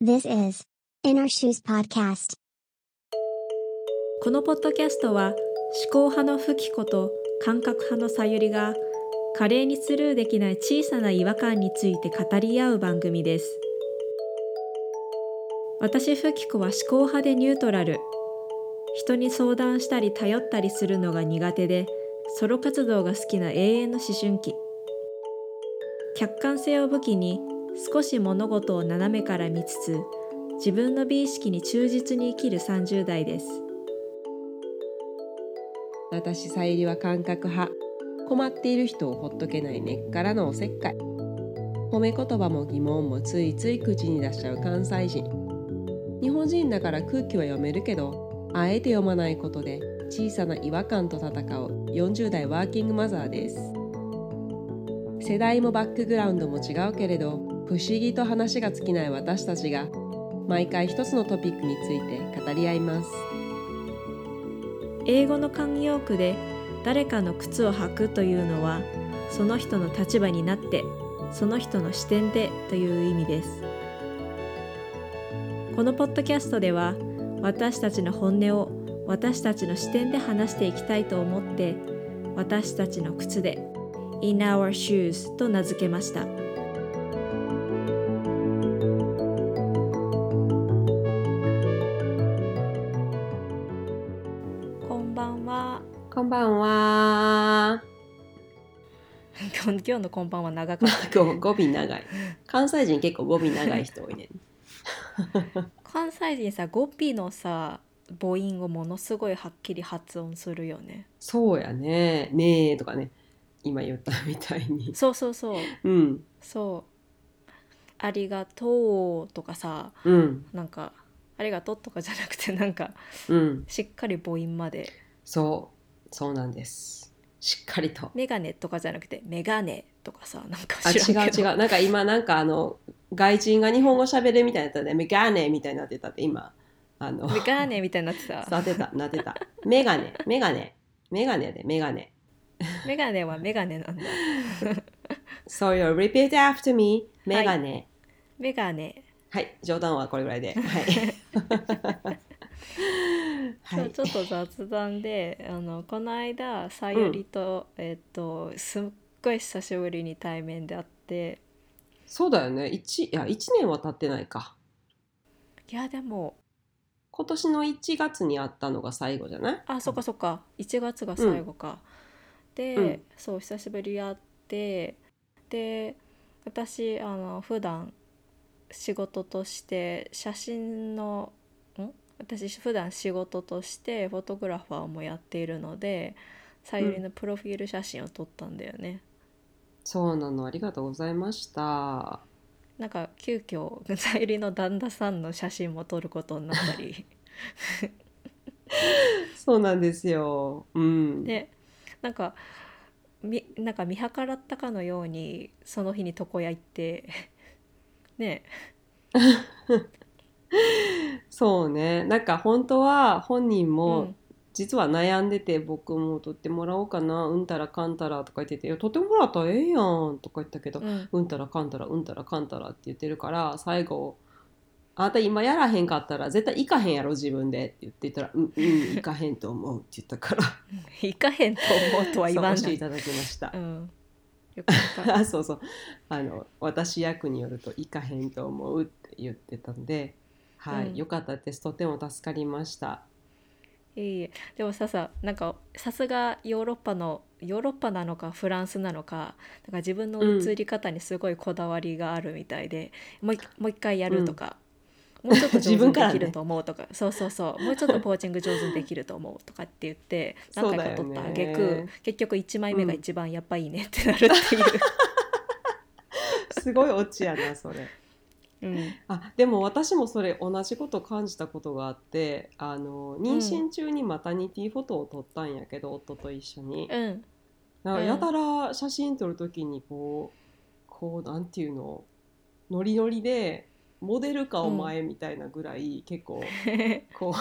This is In Our Shoes Podcast. このポッドキャストは思考派のフキコと感覚派のさゆりが華麗にスルーできない小さな違和感について語り合う番組です。私フキコは思考派でニュートラル。人に相談したり頼ったりするのが苦手でソロ活動が好きな永遠の思春期。客観性を武器に少し物事を斜めから見つつ自分の美意識に忠実に生きる30代です。私さゆりは感覚派。困っている人をほっとけない根っからのおせっかい。褒め言葉も疑問もついつい口に出しちゃう関西人。日本人だから空気は読めるけどあえて読まないことで小さな違和感と戦う40代ワーキングマザーです。世代もバックグラウンドも違うけれど不思議と話が尽きない私たちが毎回一つのトピックについて語り合います。英語の慣用句で誰かの靴を履くというのはその人の立場になってその人の視点でという意味です。このポッドキャストでは私たちの本音を私たちの視点で話していきたいと思って私たちの靴で In Our Shoes と名付けました。ばんは。今日のこんばんは長かった語語尾長い。関西人結構語尾長い人多いね。関西人さ語尾のさ母音をものすごいはっきり発音するよね。そうやね。ねえとかね。今言ったみたいに。そうそうそう。うん。そう。ありがとうとかさうん。なんかありがとうとかじゃなくてなんかうん。しっかり母音まで。そうそうなんです。しっかりと。メガネとかじゃなくてメガネとかさなんかあ違知らんけど。う違う。なんか今なんかあの外人が日本語喋るみたいになったね。メガネみたいになってたって今。あの。メガネみたいになってた。なってた。なってた。メガネ。メガネ。メガネでメガネ。メガネはメガネなんだ。So you repeat after me. メガネ。メガネ。はい、冗談はこれぐらいで。はい はい。ちょっと雑談であのこの間さゆりと、えっとすっごい久しぶりに対面で会って。そうだよね。一いや1年は経ってないか。いやでも今年の1月に会ったのが最後じゃない？あそっかそっか。1月が最後か、で、うん。そう久しぶりに会って。で私あの普段仕事として写真のん私普段仕事としてフォトグラファーもやっているのでさゆりのプロフィール写真を撮ったんだよね、そうなのありがとうございました。なんか急遽 さゆりの旦那さんの写真も撮ることになったり。そうなんですよ。うん、でなんかみなんか見計らったかのようにその日に床屋行ってね そうね。なんか本当は本人うもん。実は悩んでて、僕も撮ってもらおうかなうんたらかんたらとか言ってて「いや撮ってもらったらええやん」とか言ったけどうん。うんたらかんたらうんたらかんたらって言ってるから最後「あなた今やらへんかったら絶対行かへんやろ自分で」って言ってたら「うんうん行かへんと思う」って言ったから。行かへんと思うとは言わんなていただきました。う。ん、よかった。あ そうそう。あの私役によると「行かへんと思う」って言ってたんで、はいうん。よかったです。とても助かりました。いえいえ。でもささなんかさすがヨーロッパのヨーロッパなのかフランスなのかなんか自分の映り方にすごいこだわりがあるみたいで、もう一もう一回やるとか、もうちょっと上手に自分からね。できると思うとか、そうそうそう。もうちょっとポーチング上手にできると思うとかって言って 何回か撮ったあげく、結局1枚目が一番やっぱいいねってなるっていう。すごいオチやなそれ。うん。あでも私もそれ同じこと感じたことがあってあの妊娠中にマタニティフォトを撮ったんやけど、夫と一緒に。うん。なんかうん。やたら写真撮る時にこうこうなんていうのノリノリでモデルかお前みたいなぐらい、結構 こう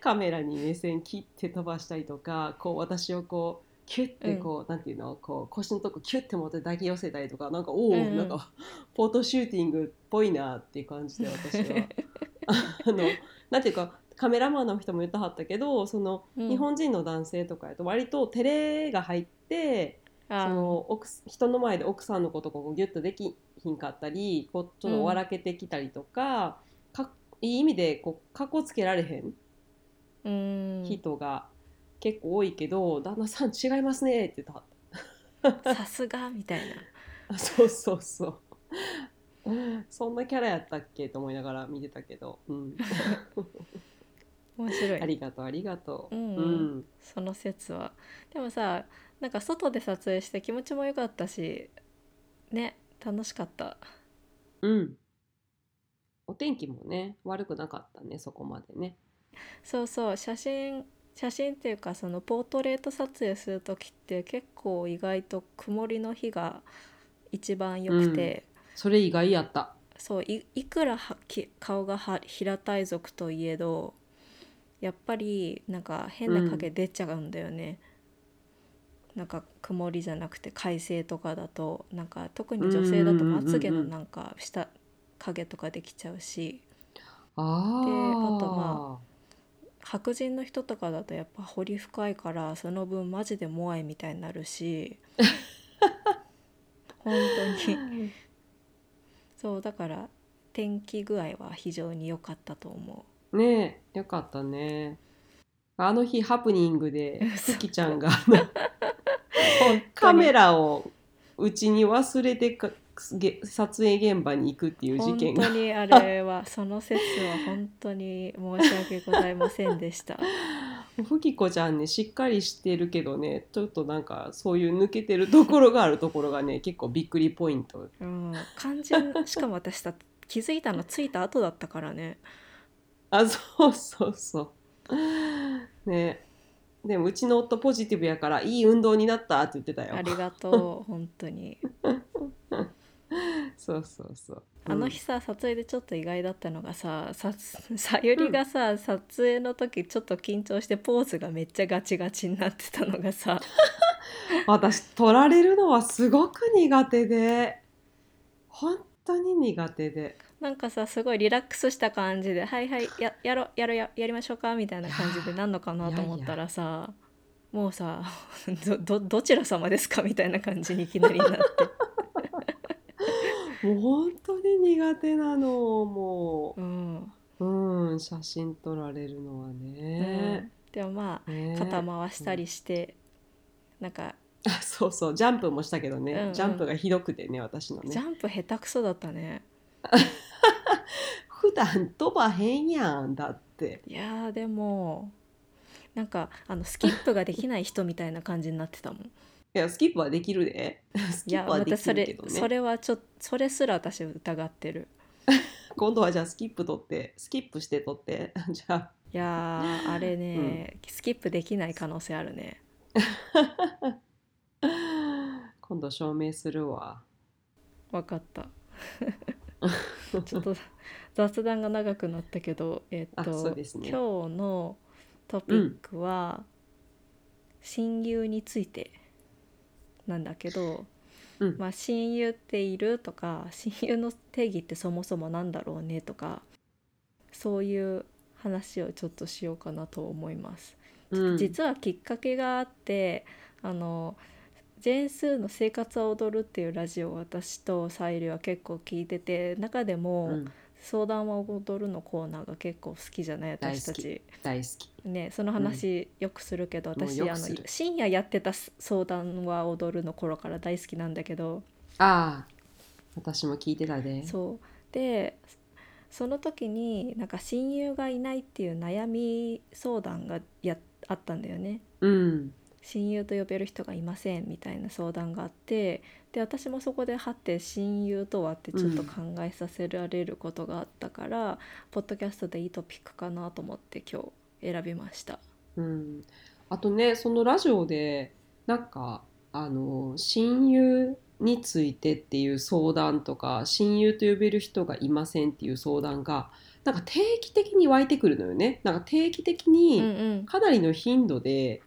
カメラに目線切って飛ばしたりとかこう私をこうキュッてこう、なんていうの？こう腰のとこキュッて持って抱き寄せたりとかなんかおお、うん。うんなんかフォトシューティングっぽいなっていう感じで私は。あのなんていうかカメラマンの人も言ってはったけどその、うん。日本人の男性とかやと割と照れが入ってあその奥人の前で奥さんのことをこうギュッとできひんかったりこうちょっと笑けてきたりとか,、かいい意味でこうかっこつけられへんうん。人が結構多いけど、旦那さん違いますねって言った。さすがみたいな。あ そうそうそう。そんなキャラやったっけと思いながら見てたけど、うん、面白い。ありがとうありがとう。うん。うん。その説は。でもさなんか外で撮影して気持ちも良かったしね楽しかった。うん。お天気もね悪くなかったねそこまでね。そうそう。写真写真っていうかそのポートレート撮影する時って結構意外と曇りの日が一番良くて、それ意外やった。そういいくらはき顔がは平たい族といえどやっぱりなんか変な影出ちゃうんだよね、なんか曇りじゃなくて快晴とかだとなんか特に女性だとまつげのなんか下影とかできちゃうしああ。であとま白人の人とかだとやっぱ彫り深いからその分マジでモアイみたいになるし 本当に。そうだから天気具合は非常に良かったと思ねえよかったね。あの日ハプニングでそうふきちゃんが カメラをうちに忘れて撮影現場に行くっていう事本件が。当にあれはその説は本当に申し訳ございませんでした。ふきこちゃんねしっかりしてるけどねちょっとなんかそういう抜けてるところがあるところがね 結構びっくりポイント。うん。肝心しかも私さ気づいたの着いた後だったからね。あそうそうそう。ね。でもうちの夫ポジティブやからいい運動になったって言ってたよ。ありがとう本当に そうそうそう。あの日さ撮影でちょっと意外だったのがささ さゆりがさ、撮影の時ちょっと緊張してポーズがめっちゃガチガチになってたのがさ。私撮られるのはすごく苦手で。本当に苦手で。なんかさすごいリラックスした感じで「はいはいややろやろややりましょうか」みたいな感じでなんのかなと思ったらさもうさどどどちら様ですかみたいな感じにいきなりなってもう本当に苦手なのもう。ん、ううん写真撮られるのはうん。ね,、でもまあね。肩回したりして、なんか。あそうそう。ジャンプもしたけどね、うんうん。ジャンプがひどくてね私のね。ジャンプ下手くそだったね。普段飛ばへんやんだって。いやーでもなんかあのスキップができない人みたいな感じになってたもんいやスキップはできるで。スキップはで私それきるけどね。それはちょそれすら私疑ってる。今度はじゃあスキップ取ってスキップして取って。じゃあ。いやーあれね、スキップできない可能性あるね。今度証明するわ。わかった。ちょっと雑談が長くなったけどえっあと、ね。今日のトピックは、親友についてなんだけど、うん。まあ、親友っているとか親友の定義ってそもそもなんだろうねとかそういう話をちょっとしようかなと思います。うん。実はきっかけがあってあのジェーン・スーの「生活は踊る」っていうラジオを私とサイリは結構聞いてて中でもうん「相談は踊る」のコーナーが結構好きじゃない私たち。大好き。ね、その話よくするけど、もう私あの深夜やってた「相談は踊る」の頃から大好きなんだけど。ああ私も聞いてたで。そう。でその時になんか親友がいないっていう悩み相談がやあったんだよね。うん親友と呼べる人がいませんみたいな相談があってで私もそこではって親友とはってちょっと考えさせられることがあったから、ポッドキャストでいいトピックかなと思って今日選びました。うん、あとねそのラジオでなんかあの親友についてっていう相談とか親友と呼べる人がいませんっていう相談がなんか定期的に湧いてくるのよね。なんか定期的うんにうん。かなりの頻度で、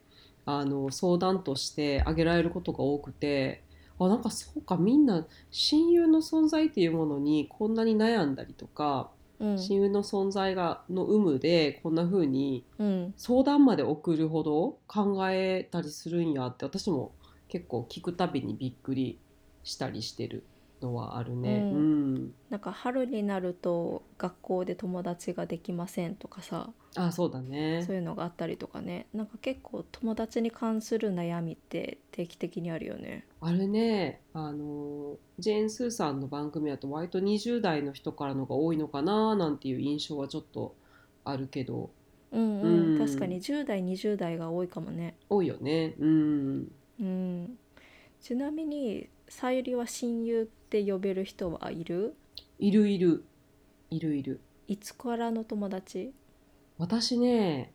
あの相談として挙げられることが多くてあなんかそうかみんな親友の存在っていうものにこんなに悩んだりとか、うん。親友の存在がの有無でこんな風にうん。相談まで送るほど考えたりするんやって私も結構聞くたびにびっくりしたりしてるのはあるね。ううん。ん、なんか春になると学校で友達ができませんとかさ。あそうだね。そういうのがあったりとかね。なんか結構友達に関する悩みって定期的にあるよね。あれね。あのジェーン・スーさんの番組だと割と20代の人からのが多いのかななんていう印象はちょっとあるけど。うんうん、うん。確かに10代20代が多いかもね。多いよね。うん。うん、ちなみにさゆりは親友って呼べる人はいる？いるいる。いるいる。いつからの友達？私ね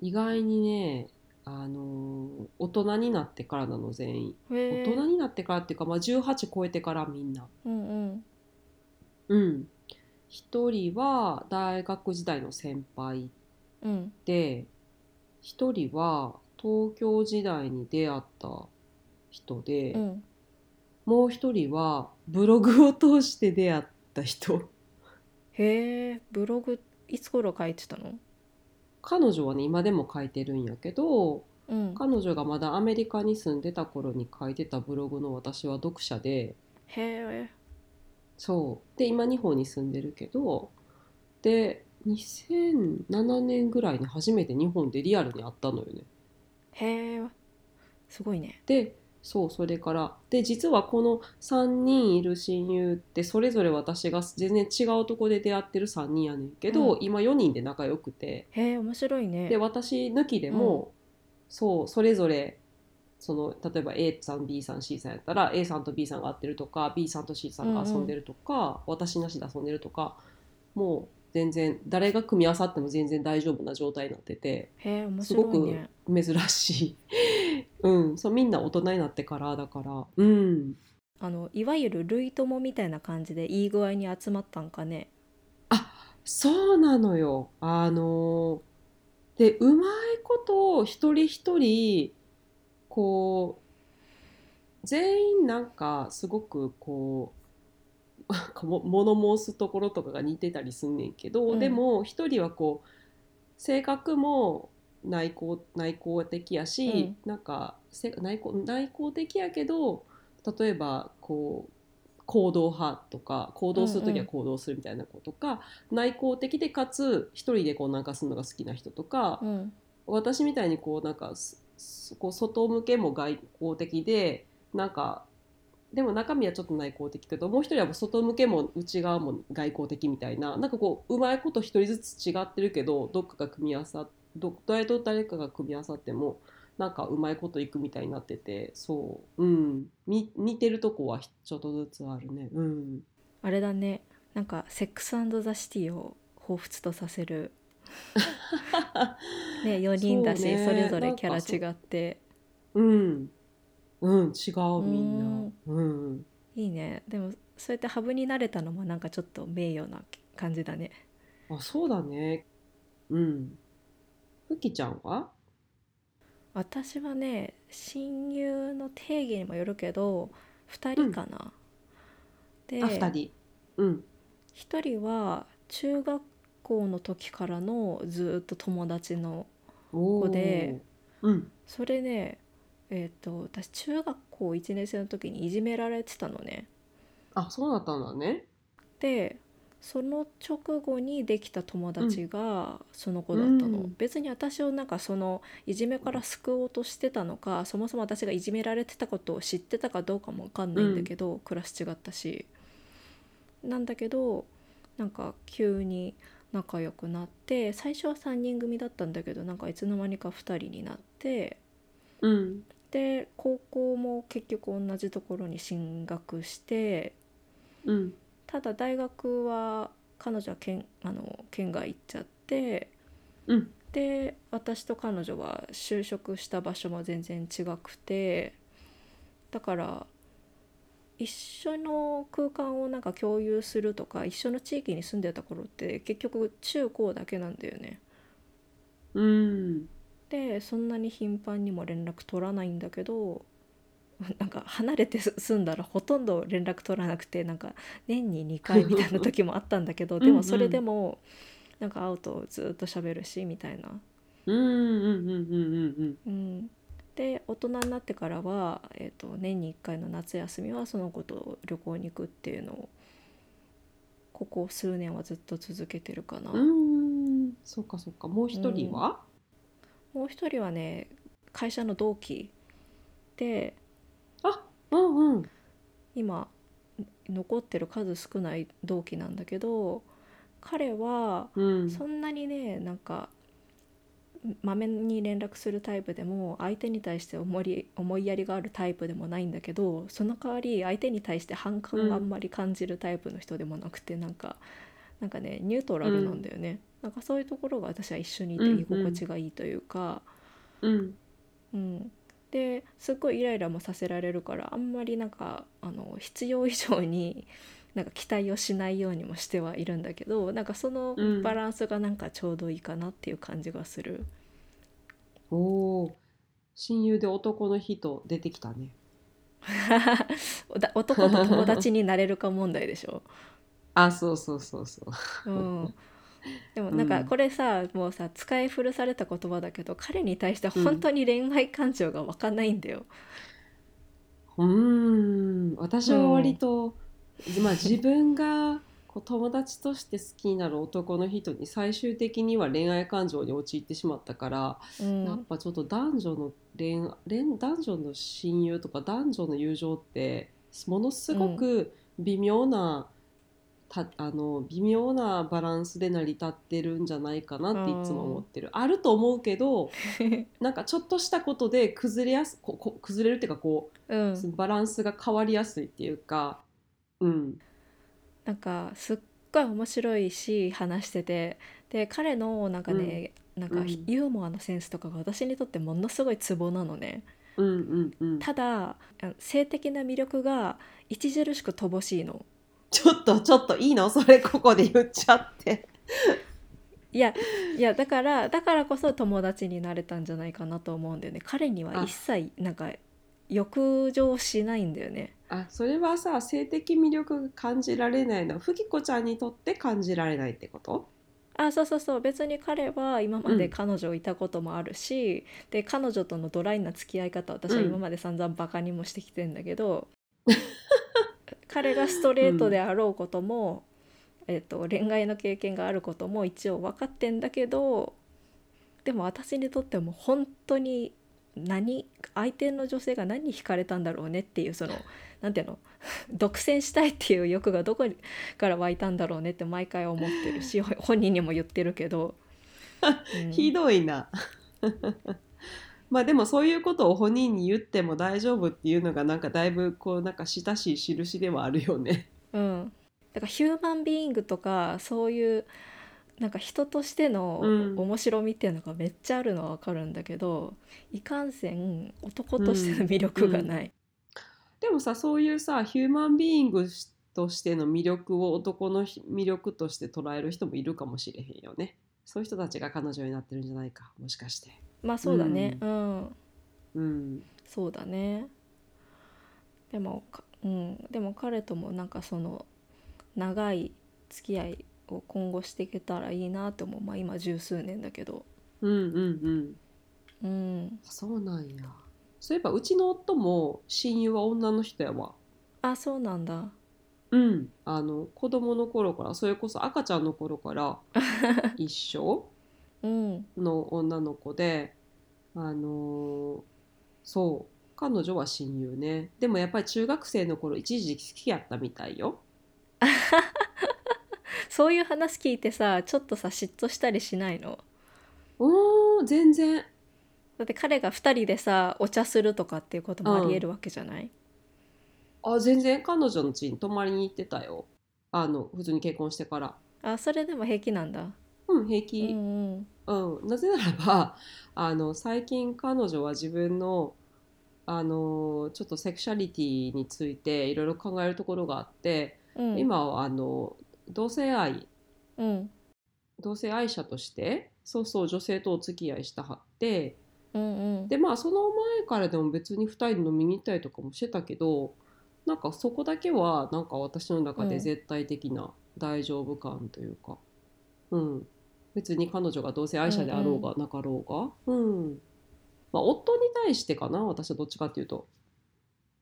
意外にねあの大人になってからなの全員。大人になってからっていうか、まあ、18超えてからみんな。うんうん。うん。一人は大学時代の先輩。うん。で一人は東京時代に出会った人で、うんもう一人はブログを通して出会った人。へえブログいつ頃書いてたの？彼女はね今でも書いてるんやけどうん。彼女がまだアメリカに住んでた頃に書いてたブログの私は読者で。へえ。そう。で今日本に住んでるけどで2007年ぐらいに初めて日本でリアルに会ったのよね。へえすごいね。でそうそれから。で実はこの3人いる親友ってそれぞれ私が全然違うとこで出会ってる3人やねんけど、うん。今4人で仲良くて。へえ面白いね。で私抜きでも、そうそれぞれその例えば A さん B さん C さんやったら A さんと B さんが会ってるとか B さんと C さんが遊んでるとか、私なしで遊んでるとかもう全然誰が組み合わさっても全然大丈夫な状態になっててへえ面すごく白いね珍しい、うん、そうみんな大人になってからだから。うん。あのいわゆる類友みたいな感じでいい具合に集まったんかね？そうなのよ。あのでうまいこと一人一人こう全員なんかすごくこうなんかも物申すところとかが似てたりすんねんけど、うん。でも一人はこう性格も内向内向的やし、なんかせ内向内向的やけど例えばこう行動派とか行動する時は行動するみたいな子とか、内向的でかつ一人でこうなんかするのが好きな人とか、うん。私みたいにこうなんかこう外向けも外向的でなんかでも中身はちょっと内向的けどもう一人は外向けも内側も外向的みたいななんかこううまいこと一人ずつ違ってるけどどっかが組み合わさど誰と誰かが組み合わさってもなんかうまいこといくみたいになっててそううん。み似てるとこはちょっとずつあるね。うん。あれだね。なんか「セックスザ・シティ」を彷彿とさせる。ね4人だしそ,、れぞれキャラ違って。うん。うん違うみんな。うん。いいね。でもそうやってハブになれたのもなんかちょっと名誉な感じだね。あそうだね。うんふきちゃんは？私はね親友の定義にもよるけど2人かな、であ二人。うん。1人は中学校の時からのずっと友達のお子でうん。それねえっ、と私中学校1年生の時にいじめられてたのね。あそうだったんだね。でその直後にできた友達がその子だったの、うん。別に私をなんかそのいじめから救おうとしてたのかそもそも私がいじめられてたことを知ってたかどうかも分かんないんだけど、クラス違ったし。なんだけどなんか急に仲良くなって最初は3人組だったんだけどなんかいつの間にか2人になってうん。で高校も結局同じところに進学してうんただ大学は彼女は県あの県外行っちゃってうんで私と彼女は就職した場所も全然違くてだから一緒の空間をなんか共有するとか一緒の地域に住んでた頃って結局中高だけなんだよね。うんでそんなに頻繁にも連絡取らないんだけど なんか離れてす住んだらほとんど連絡取らなくてなんか年に2回みたいな時もあったんだけどでもそれでもなんか会うとずっと喋るしみたいな。うんうんうんうんうんうん、で大人になってからは、えー、と年に1回の夏休みはその子と旅行に行くっていうのをここ数年はずっと続けてるかな。うんうん。そうかそうか。もう一人は、もう一人はね会社の同期であうんうん。今残ってる数少ない同期なんだけど彼はうん。そんなにねなんかまめに連絡するタイプでも相手に対して思い思いやりがあるタイプでもないんだけどその代わり相手に対して反感があんまり感じるタイプの人でもなくて、なんかなんかねニュートラルなんだよね、なんかそういうところが私は一緒にいて居心地がいいというか、うん。うんですっごいイライラもさせられるからあんまりなんかあの必要以上に なんか期待をしないようにもしてはいるんだけどなんかそのうん。バランスがなんかちょうどいいかなっていう感じがする。おお親友で男の人出てきたね。だ男と友達になれるか問題でしょ。あそうそうそうそう。うん、でもなんかこれさ、もうさ使い古された言葉だけど彼に対して本当に恋愛感情が湧かないんだよ。うーん。私は割と、まあ自分がこう友達として好きになる男の人に最終的には恋愛感情に陥ってしまったから、うん。やっぱちょっと男女の恋恋男女の親友とか男女の友情ってものすごく微妙な、たあの微妙なバランスで成り立ってるんじゃないかなっていつも思ってる。あると思うけど なんかちょっとしたことで崩れやすここ崩れるっていうかこううん、バランスが変わりやすいっていうか、うん、なんかすっごい面白いし話しててで彼のなんかね、なんかうん。ユーモアのセンスとかが私にとってものすごいツボなのね。うんうんうん。ただあ性的な魅力が著しく乏しいのちょっとちょっといいの？それここで言っちゃって。いやいやだからだからこそ友達になれたんじゃないかなと思うんだよね。彼には一切なんか欲情しないんだよね。あそれはさ性的魅力が感じられないの？はふきこちゃんにとって感じられないってこと？あそうそうそう。別に彼は今までうん。彼女いたこともあるし、で彼女とのドライな付き合い方私は今まで散々バカにもしてきてんだけど、彼がストレートであろうことも、えっと恋愛の経験があることも一応分かってんだけどでも私にとっても本当に何相手の女性が何に惹かれたんだろうねっていうそのなんていうの？独占したいっていう欲がどこから湧いたんだろうねって毎回思ってるしほ本人にも言ってるけど、うん。ひどいな。まあでもそういうことを本人に言っても大丈夫っていうのがなんかだいぶこうなんか親しい印ではあるよね。うん、だからヒューマンビーイングとかそういうなんか人としてのうん面白みっていうのがめっちゃあるのはわかるんだけど、いかんせん男としての魅力がない。でもさそういうさヒューマンビーイングとしての魅力を男のひ魅力として捉える人もいるかもしれへんよね。そういう人たちが彼女になってるんじゃないかもしかして。まあそうだね、うん、うん。そうだね。でも、かうん、でも彼ともなんかその長い付き合いを今後していけたらいいなと思う、まあ、今十数年だけど。うんうんうん。うん、そうなんや。そういえばうちの夫も親友は女の人やわ。あそうなんだ。うん。あの子供の頃からそれこそ赤ちゃんの頃から 一緒うんの女の子で、あのーそう彼女は親友ね。でもやっぱり中学生の頃一時期好きやったみたいよ。そういう話聞いてさちょっとさ嫉妬したりしないの？おー全然。だって彼が2人でさお茶するとかっていうこともありえるわけじゃない、あ全然彼女の家に泊まりに行ってたよ。あの普通に結婚してから。あそれでも平気なんだ。うん平う気。んうん。うん、なぜならばあの最近彼女は自分のあのちょっとセクシャリティについていろいろ考えるところがあって、うん。今はあの同性愛。うん。同性愛者としてそうそう女性とお付き合いしたはってうんうん。でまあその前からでも別に2人で飲みに行ったりとかもしてたけどなんかそこだけはなんか私の中で絶対的な大丈夫感というか、うん。別に彼女がどうせ愛者であろうがなかろうが、うん。まあ、夫に対してかな私はどっちかっていうと。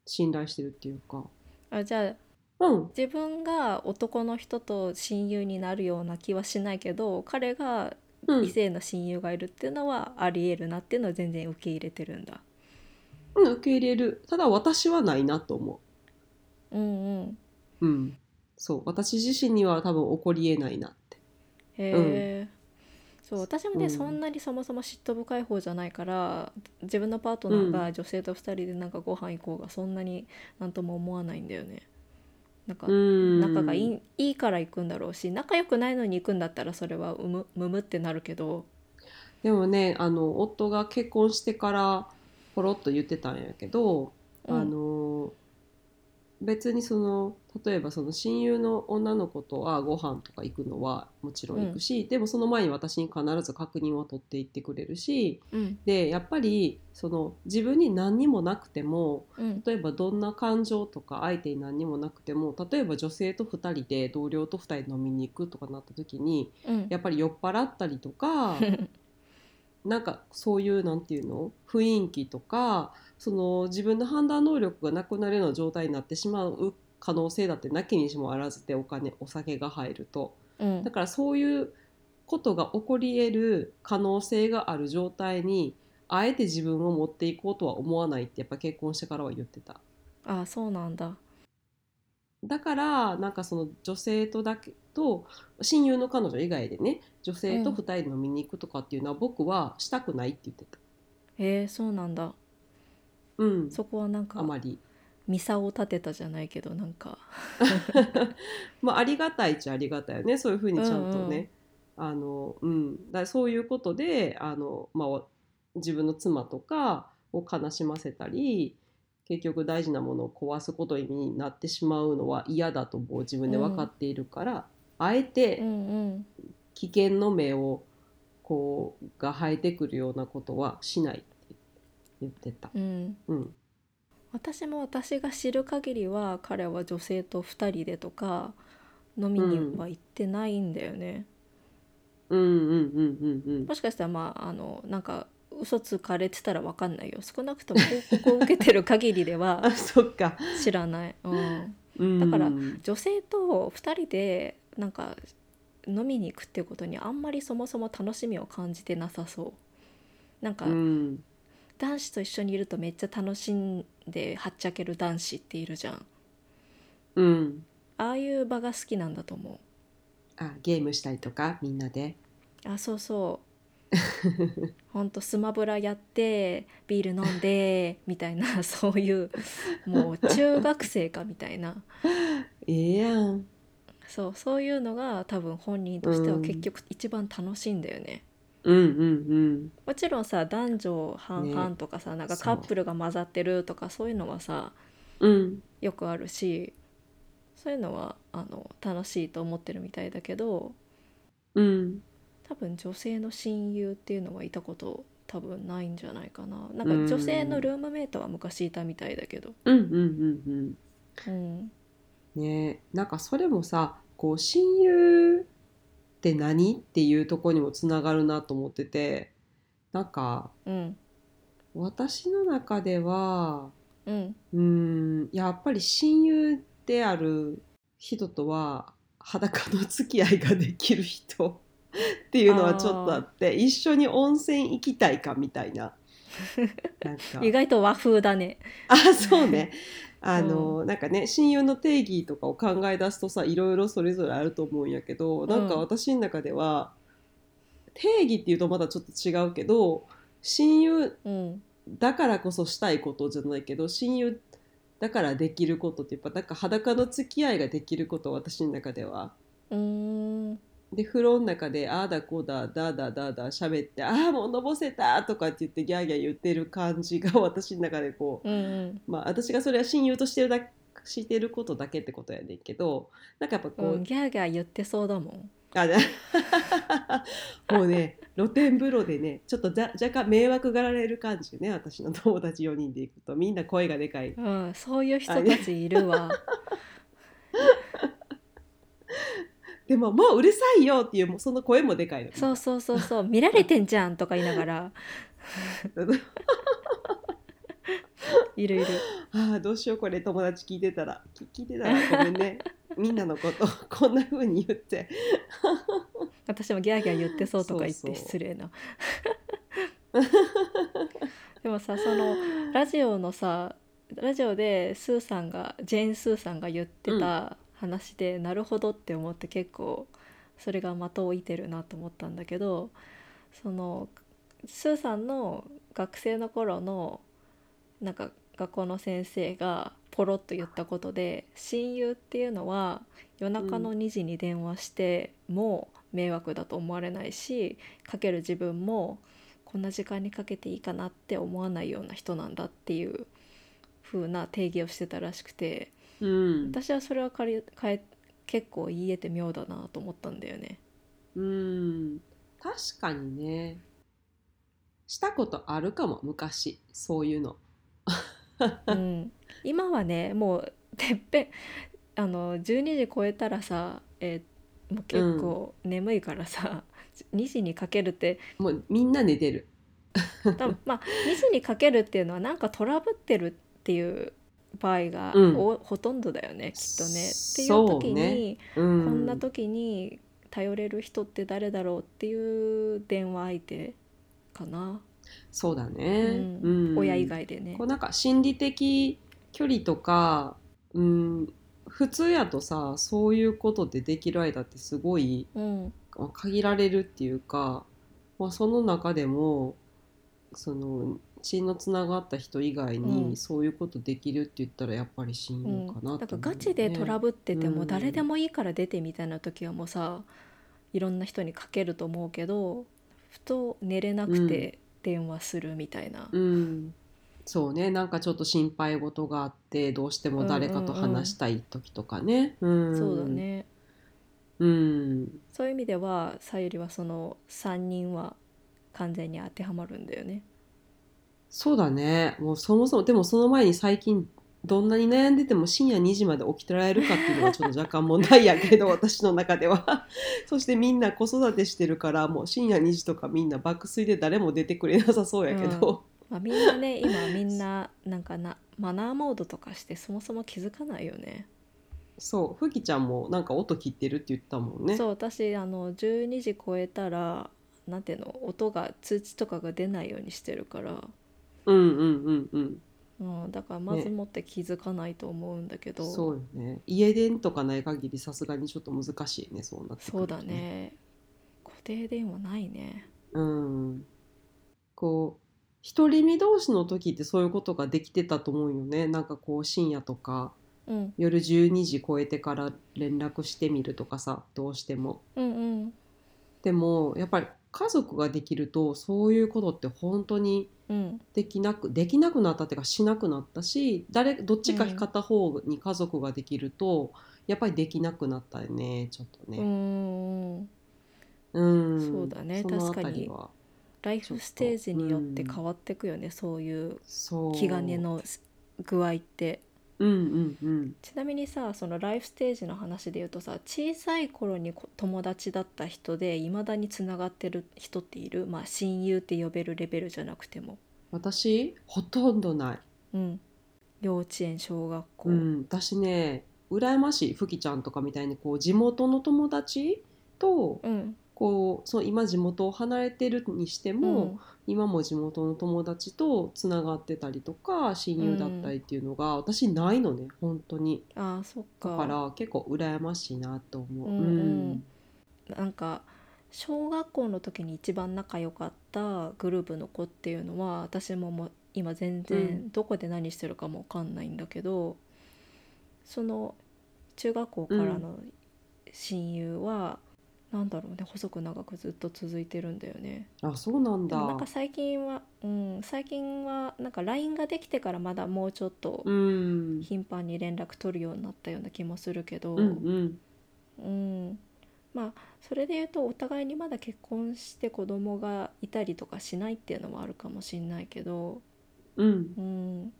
信頼してるっていうか。あじゃあうん。自分が男の人と親友になるような気はしないけど彼がうん。異性の親友がいるっていうのはありえるなっていうのは全然受け入れてるんだ。うん、受け入れる。ただ私はないなと思うんうん。う、うん、そう。私自身には多分起こりえないなって。へえ、そう私もね、うん。そんなにそもそも嫉妬深い方じゃないから自分のパートナーが女性と2人でなんかご飯行こうがそんなになんとも思わないんだよね。なんかうん。仲がいいいいから行くんだろうし仲良くないのに行くんだったらそれはうむむむってなるけど。でもねあの夫が結婚してからポロッと言ってたんやけど、うん。あの別にその例えばその親友の女の子とはご飯とか行くのはもちろん行くし、でもその前に私に必ず確認は取っていってくれるしうん。でやっぱりその自分に何にもなくてもうん。例えばどんな感情とか相手に何にもなくても例えば女性と2人で同僚と2人で飲みに行くとかなった時にうん。やっぱり酔っ払ったりとか なんかそういうなんていうの？雰囲気とかその自分の判断能力がなくなるような状態になってしまう可能性だってなきにしもあらずでお金お酒が入るとうんだからそういうことが起こり得る可能性がある状態にあえて自分を持っていこうとは思わないってやっぱ結婚してからは言ってた。あそうなんだ。だからなんかその女性とだけと親友の彼女以外でね女性と2人で飲みに行くとかっていうのは僕はしたくないって言ってた。へえそうなんだ。うん、そこはなんかあまり。ミサを立てたじゃないけどなんか。まあありがたいっちゃありがたいよね。そういうふうにちゃんとね。あのうん、だそういうことであの、まあ、自分の妻とかを悲しませたり結局大事なものを壊すことになってしまうのは嫌だともう自分で分かっているから、あえてうんうん。危険の目をこうが生えてくるようなことはしない言ってた。うん。うん、私も私が知る限りは彼は女性と2人でとか飲みには行ってないんだよね、もしかしたらまああのなんか嘘つかれてたら分かんないよ。少なくとも報告を受けてる限りでは あそっか、知らない、うん、うん、だから女性と2人でなんか飲みに行くっていうことにあんまりそもそも楽しみを感じてなさそう。なんかうん男子と一緒にいるとめっちゃ楽しんではっちゃける男子っているじゃん。うん。ああいう場が好きなんだと思あゲームしたりとか？みんなで？うあそうそう。ほんとスマブラやってビール飲んで みたいなそういうもう中学生かみたいな。ええやん。そうそういうのが多分本人としては結局一番楽しいんだよね。うんうんもちろんさ男女半々とかさ、なんかカップルが混ざってるとかそういうのはさうん。うんよくあるしそういうのはあの楽しいと思ってるみたいだけどうん。多分女性の親友っていうのはいたこと多分ないんじゃないかな。なんか女性のルームメイトは昔いたみたいだけど。うんうんうんうん。うん。ね。なんかそれもさこう親友って何っていうところにもつながるなと思っててなんかうん。私の中ではうん。やっぱり親友である人とは裸の付き合いができる人 っていうのはちょっとあって一緒に温泉行きたいかみたいな。なんか。意外と和風だね。あそうね あの、なんかね親友の定義とかを考え出すとさいろいろそれぞれあると思うんやけど、なんかうん私の中では定義っていうとまだちょっと違うけど親友うん。だからこそしたいことじゃないけど親友だからできることってやっぱなんか裸の付き合いができること私の中では。うーんで風呂の中でああだこうだだだだだ喋ってああもうのぼせたとかって言ってギャーギャー言ってる感じが私の中でこううんうん。まあ私がそれは親友としてるだしてることだけってことやねんけどなんかやっぱこう、うん、ギャーギャー言ってそうだもん。あね もうね露天風呂でねちょっとざ若干迷惑がられる感じね私の友達4人で行くと。みんな声がでかい。うん、そういう人たちいるわ。でももううるさいよっていうもうその声もでかいの。そうそうそうそう。見られてんじゃんとか言いながら。いるいる。ああどうしようこれ友達聞いてたら。聞聞いてたらごめんね。みんなのことこんな風に言って。私もギャーギャー言ってそうとか言って失礼な。でもさそのラジオのさラジオでスーさんがジェーン・スーさんが言ってた話で、なるほどって思って結構それが的を置いてるなと思ったんだけどそのスーさんの学生の頃のなんか学校の先生がポロッと言ったことで親友っていうのは夜中の2時に電話しても迷惑だと思われないしかける自分もこんな時間にかけていいかなって思わないような人なんだっていう風な定義をしてたらしくてうん。私はそれはかりかえ結構言えて妙だなと思ったんだよね。うん。確かにね。したことあるかも昔。そういうの。うん、今はねもうてっぺんあの12時超えたらさ、えーもう結構眠いからさ、2時にかけるって。もうみんな寝てる。多分まあ2時にかけるっていうのはなんかトラブってるっていう場合が、うん。おほとんどだよねきっとね。っていう時に、ね。うん。こんな時に頼れる人って誰だろうっていう電話相手かな、そうだね、うん。うん。親以外でね。こう。なんか心理的距離とか、うん、普通やとさそういうことでできる間ってすごいうん。まあ限られるっていうか、まあ、その中でもその血のつながった人以外うん。にそういうことできるって言ったらやっぱり親うん、友かなだと思うよね、からガチでトラブっててうんも誰でもいいから出てみたいな時はもうさいろんな人にかけると思うけどふと寝れなくて電話するみたいな、うん、そうね。なんかちょっと心配事があってどうしても誰かと話したい時とかね、うん。そうだね。うん。そういう意味ではさゆりはその3人は完全に当てはまるんだよね。そうだね。もうそもそもでもその前に最近どんなに悩んでても深夜2時まで起きてられるかっていうのがちょっと若干問題やけど 私の中では。そしてみんな子育てしてるからもう深夜2時とかみんな爆睡で誰も出てくれなさそうやけど、まあ、みんなね今みんななんかなマナーモードとかしてそもそも気づかないよね。そう。ふきちゃんもなんか音切ってるって言ったもんね。そう私あの12時超えたらなんていうの音が通知とかが出ないようにしてるから、うんうんうんうん。うん、だからまずもって気づかないと思うんだけど、そうよね。家電とかない限りさすがにちょっと難しいねそうなってくるとそうだね。固定電話ないね。うん。こう独り身同士の時ってそういうことができてたと思うよね。なんかこう深夜とかうん。夜12時超えてから連絡してみるとかさどうしても。うんうん。でもやっぱり家族ができるとそういうことって本当にうん。できなくできなくなったっていうかしなくなったし誰どっちか片方に家族ができると、やっぱりできなくなったよねちょっとうね。ん。うん、そうだね確かに。ライフステージによって変わってくよね、そういう。気兼ねの具合ってうんうんうん。ちなみにさそのライフステージの話で言うとさ小さい頃にこ友達だった人でいまだにつながってる人っている？まあ親友って呼べるレベルじゃなくても。私ほとんどない。うん。幼稚園小学校、うん、私ね羨ましい。ふきちゃんとかみたいにこう地元の友達とうんこうそう今地元を離れてるにしても、今も地元の友達とつながってたりとか親友だったりっていうのが、私ないのね本当に。ああそっか。だから結構羨ましいなと思う。うんうん。なんか小学校の時に一番仲良かったグループの子っていうのは私ももう今全う然どこで何してるかも分かんないんだけど、その中学校からの親友は、なんだろうね。細く長くずっと続いてるんだよね。あそうなんだ。なんか最近は、うん、最近はなんか LINE ができてからまだもうちょっとうん。頻繁に連絡取るようになったような気もするけど、うんうん。うん、まあそれで言うとお互いにまだ結婚して子供がいたりとかしないっていうのもあるかもしんないけどうん。うん。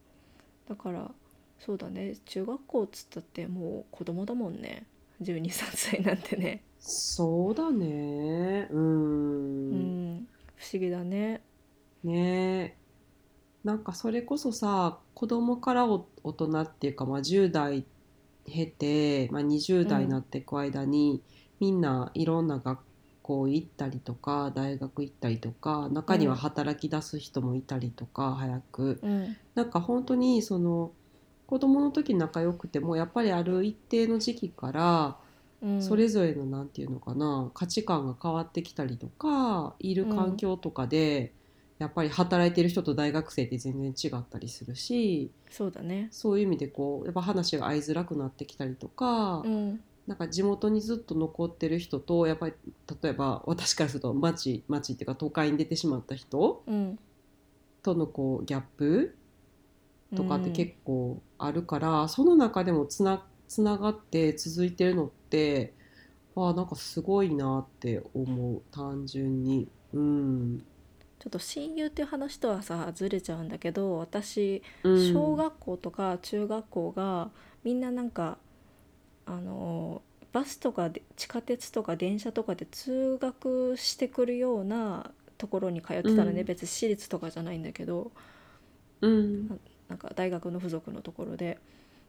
だからそうだね。中学校っつったってもう子供だもんね。123歳なんてねそうだね。ううん。ん不思議だね。ね。えなんかそれこそさ子供からお大人っていうか、まあ、10代経て、まあ、20代になっていく間に、みんないろんな学校行ったりとか大学行ったりとか中には働き出す人もいたりとか、早く。うん。なんか本当にその子供の時仲良くてもやっぱりある一定の時期からうんそれぞれのなんていうのかな価値観が変わってきたりとかいる環境とかで、やっぱり働いてる人と大学生って全然違ったりするしそうだね。そういう意味でこうやっぱ話が合いづらくなってきたりとか、うん。なんか地元にずっと残ってる人とやっぱり例えば私からすると町町っていうか都会に出てしまった人うん。とのこうギャップとかって結構あるから、その中でもつなつながって続いてるのってあーなんかすごいなって思う。単純に。うん。ちょっと親友っていう話とはさずれちゃうんだけど私うん。小学校とか中学校がみんななんかあのバスとかで地下鉄とか電車とかで通学してくるようなところに通ってたのね、うん。別に私立とかじゃないんだけど。うん。なんか大学の附属のところで。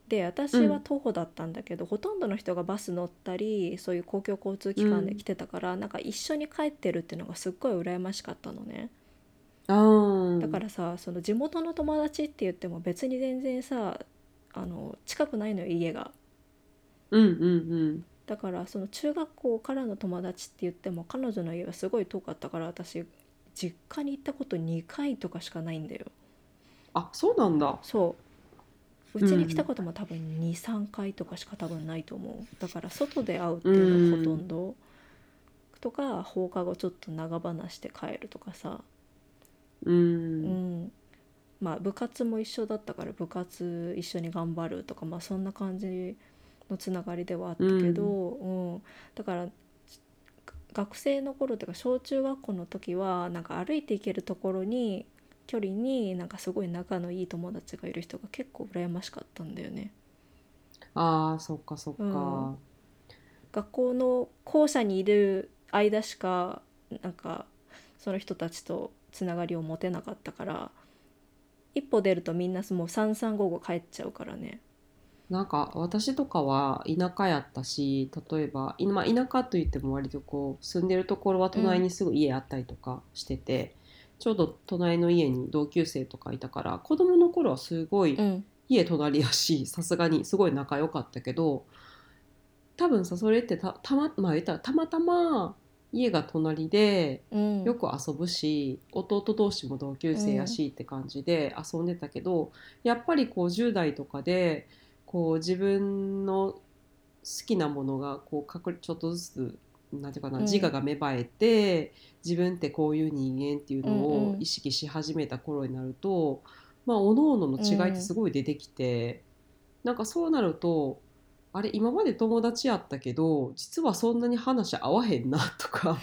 で私は徒歩だったんだけど、ほとんどの人がバス乗ったりそういう公共交通機関で来てたから、なんか一緒に帰ってるっていうのがすっごい羨ましかったのね。だからさその地元の友達って言っても別に全然さあの近くないのよ家が。うんうんだからその中学校からの友達って言っても彼女の家はすごい遠かったから私実家に行ったこと2回とかしかないんだよ。あそうなんだ。そううちに来たことも多分23回とかしか多分ないと思う。だから外で会うっていうのがほとんど、とか放課後ちょっと長話して帰るとかさ。ううん。ん、まあ部活も一緒だったから部活一緒に頑張るとかまあそんな感じのつながりではあったけど、うん。だから学生の頃とか小中学校の時はなんか歩いて行けるところに距離になんかすごい仲のいい友達がいる人が結構羨ましかったんだよね。あーそっかそっか、うん学校の校舎にいる間しかなんかその人たちとつながりを持てなかったから一歩出るとみんなもう三々五五帰っちゃうからね。なんか私とかは田舎やったし例えば、いまあ、田舎といっても割とこう住んでるところは隣にすぐ家あったりとかしてて、ちょうど隣の家に同級生とかいたから子供の頃はすごいうん。家隣やしさすがにすごい仲良かったけど多分さそれってたたま,、まあ、言ったらたまたま家が隣でうん、よく遊ぶし弟同士も同級生やしって感じで遊んでたけど、やっぱりこう10代とかでこう自分の好きなものがこう確ちょっとずつなんていうかな、うん。自我が芽生えて自分ってこういう人間っていうのうんをうん。意識し始めた頃になると、まあ各々の違いってすごい出てきて、なんかそうなるとあれ今まで友達やったけど実はそんなに話合わへんなとかっ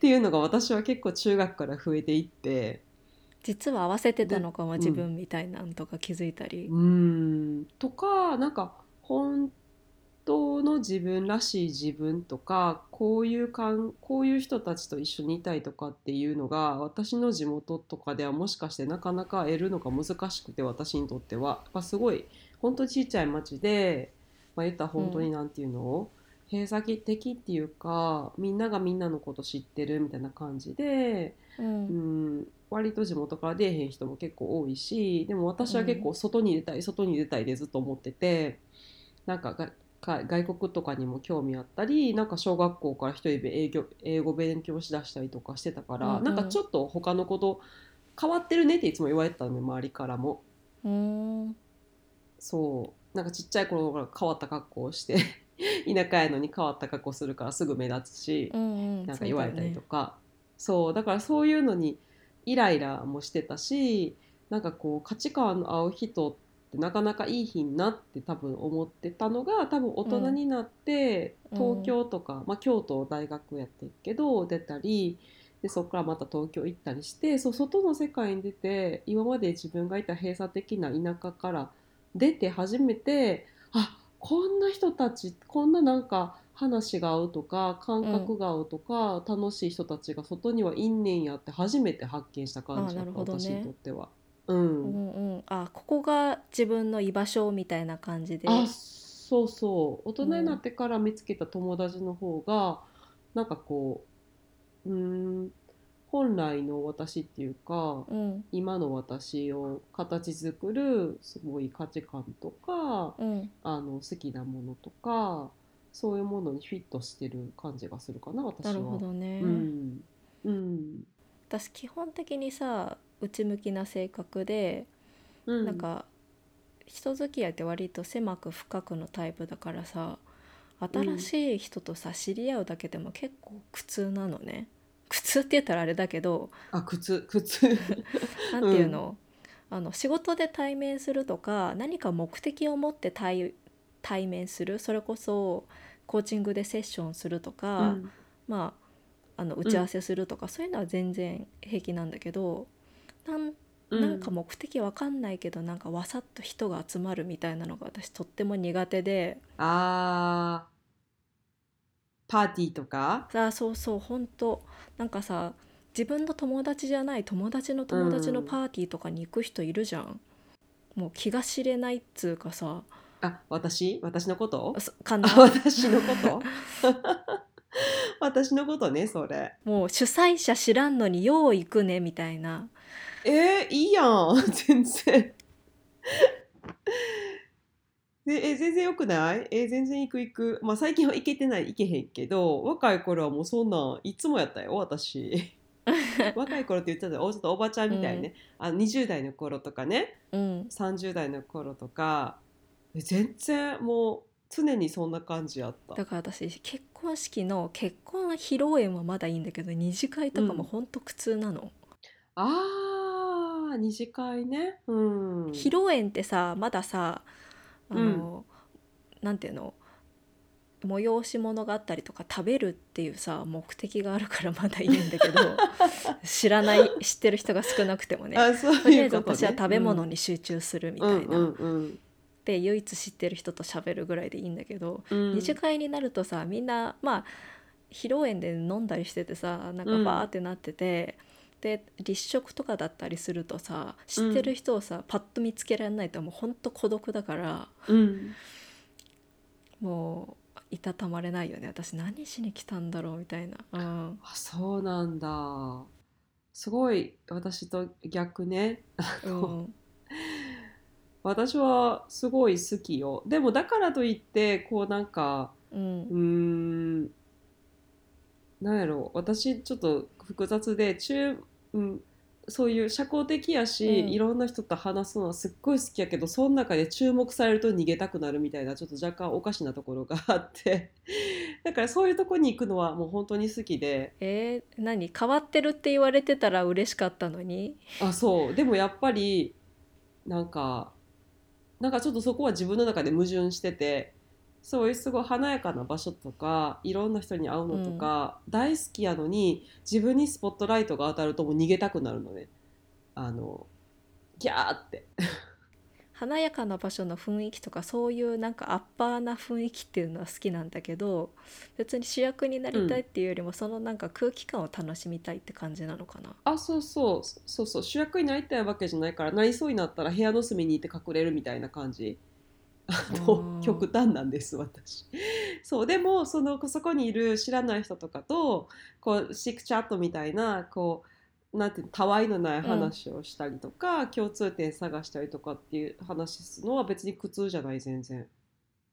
ていうのが私は結構中学から増えていって。実は合わせてたのかもで自分みたいなんとか気づいたり。う。ーん。とかなんか本当の自分らしい自分とかこういうかんこういう人たちと一緒にいたいとかっていうのが私の地元とかではもしかしてなかなか得るのが難しくて私にとっては。やっぱすごい本当にちっちゃい町で、まあ、言ったら本当になんていうの、閉鎖的っていうかみんながみんなのこと知ってるみたいな感じで。ううんん、割と地元から出えへん人も結構多いしでも私は結構外に出たい、外に出たいでずっと思っててなんか外国とかにも興味あったりなんか小学校から一人で英語英語勉強しだしたりとかしてたから、うんうん。なんかちょっと他のこと変わってるねっていつも言われてたのね周りからも。うん。そう。なんかちっちゃい頃から変わった格好をして 田舎やのに変わった格好するからすぐ目立つし。うんうんなんか言われたりとか。そう,、だからそういうのにイライラもしてたしなんかこう価値観の合う人ってなかなかいい日になって多分思ってたのが多分大人になってうん。東京とか、まあ、京都大学やってるけど出たりでそこからまた東京行ったりしてそう外の世界に出て今まで自分がいた閉鎖的な田舎から出て初めてあこんな人たちこんななんか話が合うとか感覚が合うとか、楽しい人たちが外にはいんねんやって初めて発見した感じだった、ね。私にとっては。うん。うんうん。あここが自分の居場所みたいな感じで。あそうそう。大人になってから見つけた友達の方が、なんかこううーん本来の私っていうか、うん今の私を形作るすごい価値観とかうんあの好きなものとかそういうものにフィットしてる感じがするかな私は。なるほどね、うん。うん。私基本的にさ内向きな性格で、うん、なんか人付き合いって割と狭く深くのタイプだからさ新しい人とさ知り合うだけでも結構苦痛なのね。苦痛って言ったらあれだけどあ靴靴 なんていうの,、あの仕事で対面するとか何か目的を持って対対面するそれこそコーチングでセッションするとか、うん。まああの打ち合わせするとか、そういうのは全然平気なんだけどなんなんか目的わかんないけどなんかわさっと人が集まるみたいなのが私とっても苦手で。あー。パーティーとか？さあそうそう本当。なんかさ自分の友達じゃない友達の友達のうん。パーティーとかに行く人いるじゃん、もう気が知れないっつうかさ。あ私？私のこと？そかな。あ私のこと？私のことねそれ。もう主催者知らんのによう行くねみたいなえー、いいやん。全然。でえ全然よくない？え全然行く行く。まあ最近は行けてない行けへんけど若い頃はもうそんなんいつもやったよ私。若い頃って言ってたよちょっとおばちゃんみたいね、あの20代の頃とかね。うん。30代の頃とか。え全然もう常にそんな感じやった。だから私結婚式の結婚披露宴はまだいいんだけど二次会とかもほん。と苦痛なの、あー二次会ね。うん。披露宴ってさまださあの、なんていうの？催し物があったりとか食べるっていうさ目的があるからまだいいんだけど 知らない知ってる人が少なくてもね。あそうとりあえずいうことね私は食べ物に集中するみたいな、うんうんうん。で唯一知ってる人と喋るぐらいでいいんだけど、うん。二次会になるとさみんなまあ披露宴で飲んだりしててさなんかバーってなってて、で立食とかだったりするとさ知ってる人をさ、パッと見つけられないともうほんと孤独だからうん。もういたたまれないよね。私何しに来たんだろうみたいな。うん。あそうなんだ。すごい私と逆ね。うん。私はすごい好きよ。でもだからといってこうなんかうんなんやろ。私ちょっと複雑で中、うん、そういう社交的やし、うん。いろんな人と話すのはすっごい好きやけどその中で注目されると逃げたくなるみたいなちょっと若干おかしなところがあって。だからそういうとこに行くのはもう本当に好きで。えー何？変わってるって言われてたら嬉しかったのに？あそう。でもやっぱりなんかなんかちょっとそこは自分の中で矛盾しててそういうすごい華やかな場所とかいろんな人に会うのとか、大好きやのに自分にスポットライトが当たるともう逃げたくなるのね。あのギャーって。華やかな場所の雰囲気とかそういうなんかアッパーな雰囲気っていうのは好きなんだけど別に主役になりたいっていうよりも、そのなんか空気感を楽しみたいって感じなのかな。あそうそう。そうそう。主役になりたいわけじゃないからなりそうになったら部屋の隅にいて隠れるみたいな感じ極端なんです私。そうでもそのそこにいる知らない人とかとこうシックチャットみたいなこうなんてたわいのない話をしたりとか、共通点探したりとかっていう話すのは別に苦痛じゃない全然。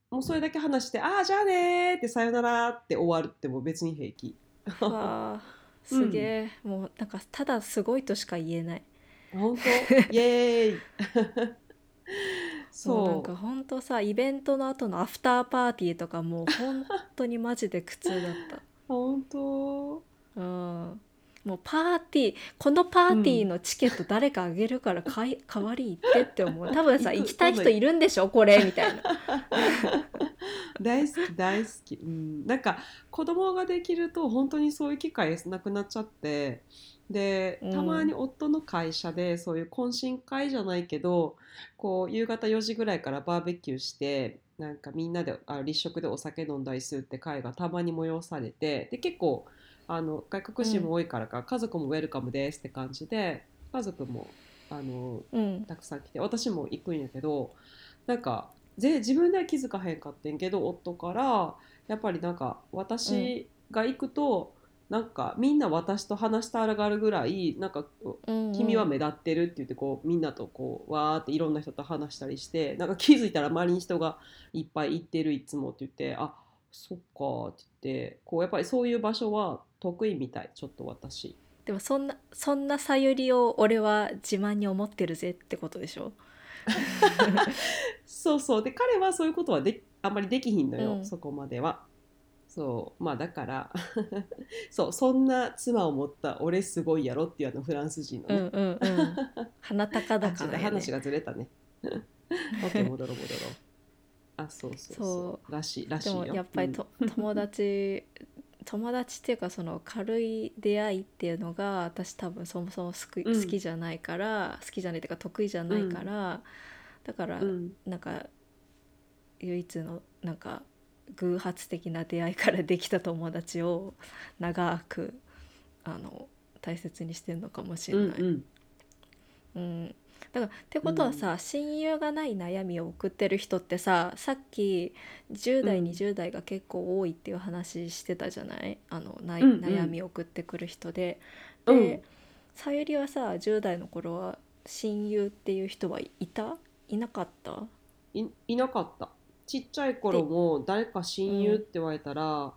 もうそれだけ話して「ああじゃあねー」って「さよなら」って終わるっても別に平気。すげえ、もうなんかただすごいとしか言えない。本当？イエーイ もうなんそうか本当さイベントの後のアフターパーティーとかもう本当にマジで苦痛だった。本当？うん、もうパーティーこのパーティーのチケット誰かあげるからかい代わり行ってって思う。多分さ 行きたい人いるんでしょ？これみたいな。大好き大好き、うん、なんか子供ができると本当にそういう機会なくなっちゃってでうん。たまに夫の会社でそういう懇親会じゃないけどこう夕方4時ぐらいからバーベキューしてなんかみんなであ立食でお酒飲んだりするって会がたまに催されてで結構あの外国人も多いからか、家族もウェルカムですって感じで家族もあのうん。たくさん来て私も行くんやけどなんかぜ自分では気づかへんかってんけど夫からやっぱりなんか私が行くと、なんかみんな私と話したがるぐらいなんかうん君は目立ってるって言ってこうみんなとこうわーっていろんな人と話したりしてなんか気づいたら周りに人がいっぱい行ってるいつもって言ってあそっかって言ってこうやっぱりそういう場所は得意みたいちょっと私。でもそんなそんなさゆりを俺は自慢に思ってるぜってことでしょ？そうそうで彼はそういうことはであんまりできひんのよ、うんそこまでは。そうまあだから そうそんな妻を持った俺すごいやろっていうあのフランス人のね、うんうんうん。鼻高だあちょっとからやね。話がずれたね。OK 戻ろう戻ろう。あそうそうそう。らしいらしでいよ。もやっぱりと、友達友達っていうかその軽い出会いっていうのが私多分そもそも好き,、うん。好きじゃないから好きじゃないっていうか得意じゃないから、だから、うんうん。なんか唯一のなんか偶発的な出会いからできた友達を長くあの大切にしてるのかもしれない。うんうん。うん、だからってことはさ、親友がない悩みを送ってる人ってささっき10代、うん。20代が結構多いっていう話してたじゃない？あのない、うんうん。悩みを送ってくる人で。うん。でさゆりはさ10代の頃は親友っていう人はいた？いなかった？いいなかったちっちゃい頃も誰か親友って言われたら、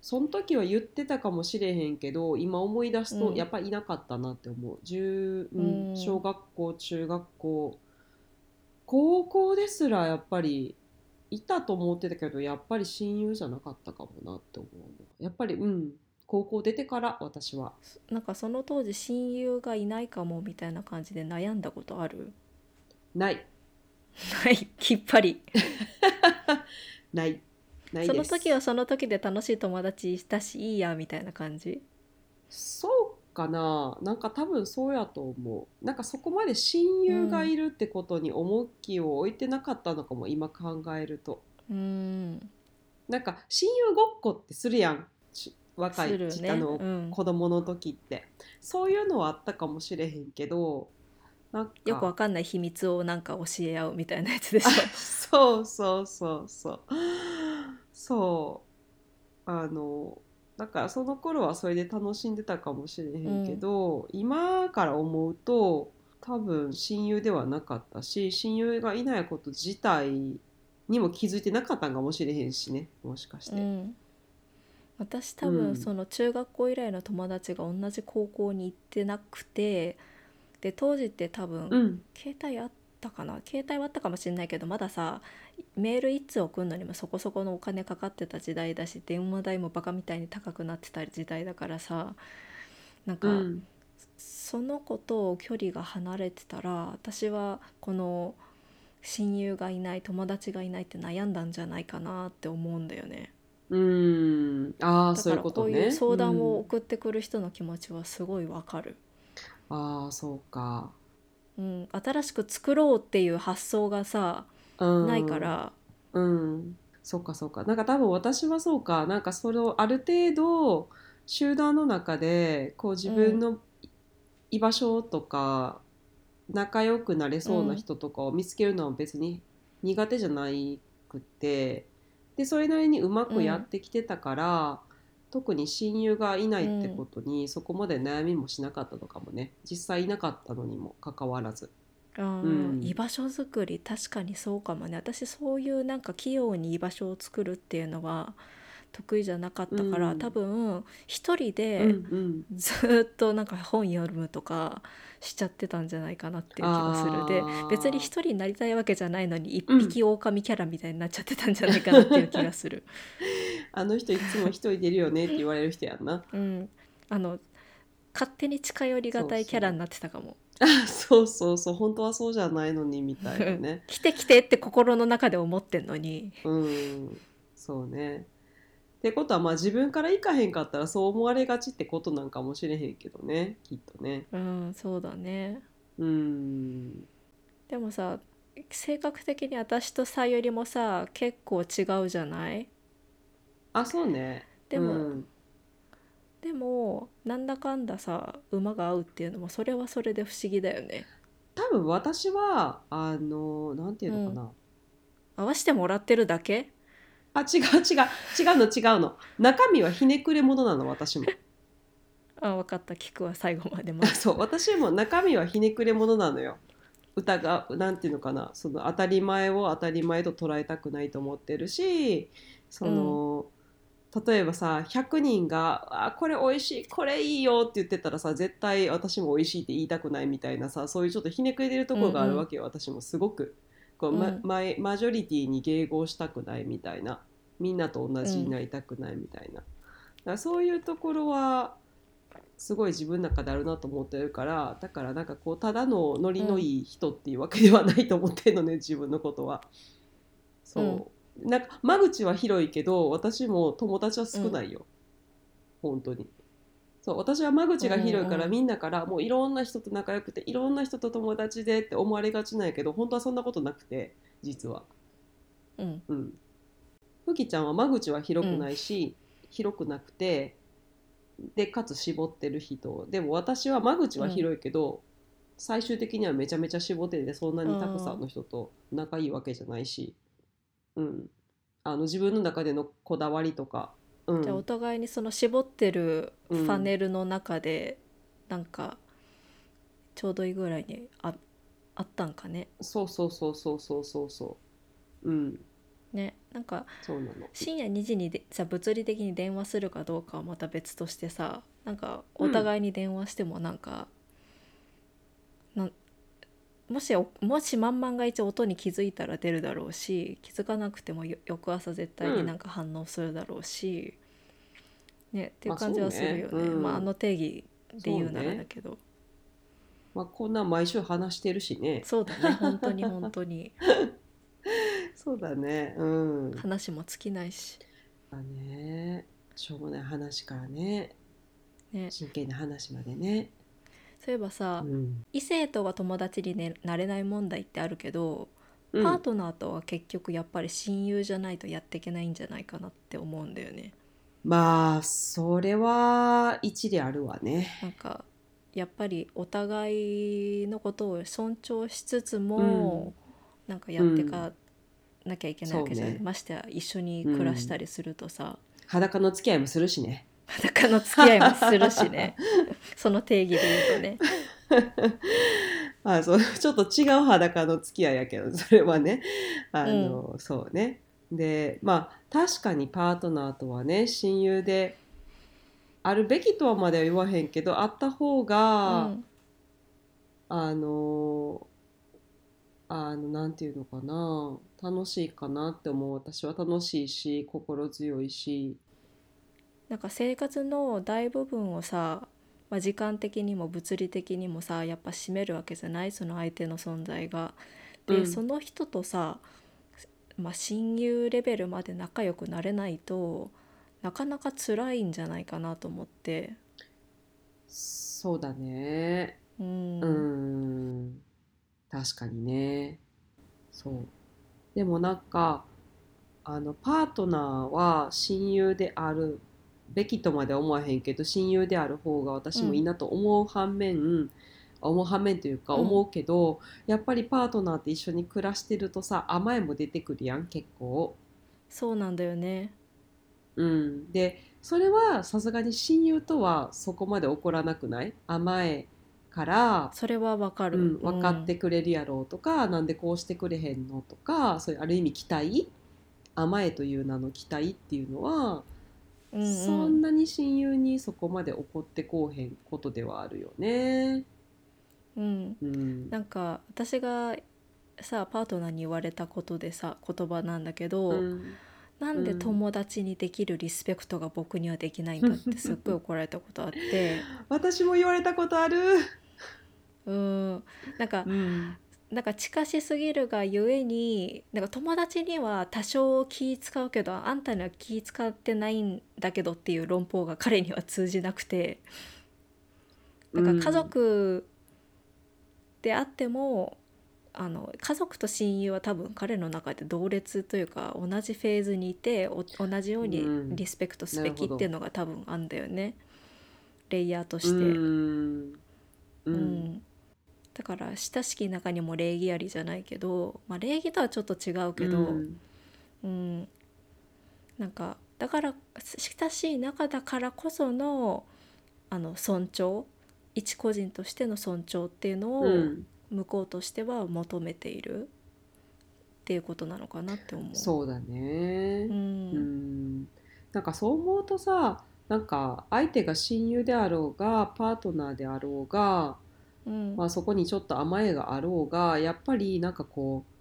その時は言ってたかもしれへんけど今思い出すうん。とやっぱりいなかったなって思う、10ううん。ん、小学校中学校。高校ですらやっぱりいたと思ってたけどやっぱり親友じゃなかったかもなって思うやっぱりうん。高校出てから私は。なんかその当時親友がいないかもみたいな感じで悩んだことある？ないない。きっぱり。ない。ないそです。の時はその時で楽しい友達いたしいいやみたいな感じ？そうかな。なんか多分そうやと思う。なんかそこまで親友がいるってことに重きを置いてなかったのかも今考えると。うん。なんか親友ごっこってするやん。ち若いね。あの、うん。子供の時って。そういうのはあったかもしれへんけどよくわかんない秘密をなんか教え合うみたいなやつでしょ。そうそうそうそう。そう。あのだからその頃はそれで楽しんでたかもしれへんけど、今から思うと多分親友ではなかったし親友がいないこと自体にも気づいてなかったんかもしれへんしねもしかして。うん、私多うん。分その中学校以来の友達が同じ高校に行ってなくてで当時って多分、うん携帯あったかな？携帯はあったかもしれないけどまださメール1通送るのにもそこそこのお金かかってた時代だし電話代もバカみたいに高くなってた時代だからさなんか、うんその子と距離が離れてたら私はこの親友がいない友達がいないって悩んだんじゃないかなって思うんだよね。うんああそういうことね。こういう相談をうん送ってくる人の気持ちはすごいわかる。ああそうか、うん、新しく作ろうっていう発想がさ、うん、ないから、うん、そっかそっか。なんか多分私はそうか。なんかそれをある程度集団の中でこう自分の居場所とか仲良くなれそうな人とかを見つけるのは別に苦手じゃないくて、でそれなりにうまくやってきてたから、特に親友がいないってことにそこまで悩みもしなかったのかもね。実際いなかったのにもかかわらず。うん居場所作り確かにそうかもね私そういうなんか器用に居場所を作るっていうのは得意じゃなかったから、うん。多分一人うんでうん。ずーっとなんか本読むとかしちゃってたんじゃないかなっていう気がする。で別に一人になりたいわけじゃないのに一うん。匹狼キャラみたいになっちゃってたんじゃないかなっていう気がする。あの人いつも一人でいるよねって言われる人やんな。うん、あの勝手に近寄りがたいキャラになってたかも。あそうそうそう。本当はそうじゃないのにみたいなね。来て来てって心の中で思ってんのに。うん。そうねってことはまあ自分から行かへんかったらそう思われがちってことなんかもしれへんけどねきっとね。うんそうだね。うん。でもさ性格的に私とさよりもさ結構違うじゃない？あそうね。でもうん。でもなんだかんださ馬が合うっていうのもそれはそれで不思議だよね。多分私はあのなんていうのかな、合わせてもらってるだけ？あ違う違う。違うの違うの。中身はひねくれ者なの私も。あ分かった。聞くわ最後までも。あ そう私も中身はひねくれ者なのよ。歌がなんていうのかな。その当たり前を当たり前と捉えたくないと思ってるしその、例えばさ100人が「あこれ美味しいこれいいよ」って言ってたらさ絶対私も美味しいって言いたくないみたいなさそういうちょっとひねくれてるところがあるわけよ、私も。すごくこう、まうん。マイマジョリティに迎合したくないみたいな。みんなと同じになりたくないみたいな、だからそういうところはすごい自分の中であるなと思ってるからだからなんかこうただのノリのいい人っていうわけではないと思ってるのね自分のことは。そう、なんか間口は広いけど私も友達は少ないよ、本当に。そう私は間口が広いから、うん。うんみんなからもういろんな人と仲良くていろんな人と友達でって思われがちなんやけど本当はそんなことなくて実は。うん。うん。ふきちゃんは間口は広くないし、広くなくてでかつ絞ってる人。でも私は間口は広いけど、最終的にはめちゃめちゃ絞っててそんなにたくさんの人と仲いいわけじゃないし、うん、あの自分の中でのこだわりとか、うん、じゃあお互いにその絞ってるファネルの中で、なんかちょうどいいぐらいにああったんかね。そうそうそうそうそうそう。そううん。ねなんか深夜2時にでさ物理的に電話するかどうかはまた別としてさなんかお互いに電話してもなんか、もしおもし万々が一音に気づいたら出るだろうし気づかなくてもよ翌朝絶対になんか反応するだろうし、ねっていう感じはするよね、まあね。うん。まあ、あの定義で言うならだけど。まあ、こんなん毎週話してるしね。そう,、だね。本当に本当に。そうだね。うん。話も尽きないし。だね。しょうもない話からね。ね。真剣な話までね、そういえばさ、うん。異性とは友達に、ね、なれない問題ってあるけど、うん。パートナーとは結局やっぱり親友じゃないとやっていけないんじゃないかなって思うんだよね。まあそれは一理あるわね。なんかやっぱりお互いのことを尊重しつつも、なんかやっていかなきゃいけないわけじゃない、そうね。ましてや一緒に暮らしたりするとさ、裸の付き合いもするしね裸の付き合いもするしね。その定義で言うとね。あそうちょっと違う裸の付き合いやけどそれはね。あの、そうね。でまあ確かにパートナーとはね親友であるべきとはまでは言わへんけどあった方が、うん。あのあのなんていうのかな。楽しいかなって思う。私は楽しいし心強いしなんか生活の大部分をさ、まあ、時間的にも物理的にもさやっぱ占めるわけじゃない？その相手の存在が。で、うん。その人とさ、まあ、親友レベルまで仲良くなれないとなかなか辛いんじゃないかなと思って。そうだね。うん。うん。確かにね。そう。でもなんかあのパートナーは親友であるべきとまでは思わへんけど親友である方が私もいいなと思う反面、思う反面というかうん思うけど、やっぱりパートナーって一緒に暮らしてるとさ甘えも出てくるやん結構。そうなんだよね。うん、でそれはさすがに親友とはそこまで起こらなくない？甘えからそれはわかる。うん、分かってくれるやろうとか、なんでこうしてくれへんのとかそういうある意味期待？甘えという名の期待っていうのは、うんうん。そんなに親友にそこまで怒ってこうへんことではあるよね。うん。うん。なんか私がさパートナーに言われたことでさ言葉なんだけど、うん。なんで友達にできるリスペクトが僕にはできないんだってすっごい 怒られたことあって。私も言われたことある。うん。なんかうん。なんか近しすぎるがゆえになんか友達には多少気使うけどあんたには気使ってないんだけどっていう論法が彼には通じなくてだから家族であっても、あの家族と親友は多分彼の中で同列というか同じフェーズにいてお同じようにうん。リスペクトすべきっていうのが多分あんだよね。レイヤーとして。うん。だから親しき中にも礼儀ありじゃないけど、まあ、礼儀とはちょっと違うけど、うんうんなんかだから親しい仲だからこそのあの尊重一個人としての尊重っていうのをうん向こうとしては求めているっていうことなのかなって思う。そうだね。ううんん。なんかそう思うとさ、なんか相手が親友であろうがパートナーであろうが、うん。まあ、そこにちょっと甘えがあろうがやっぱりなんかこう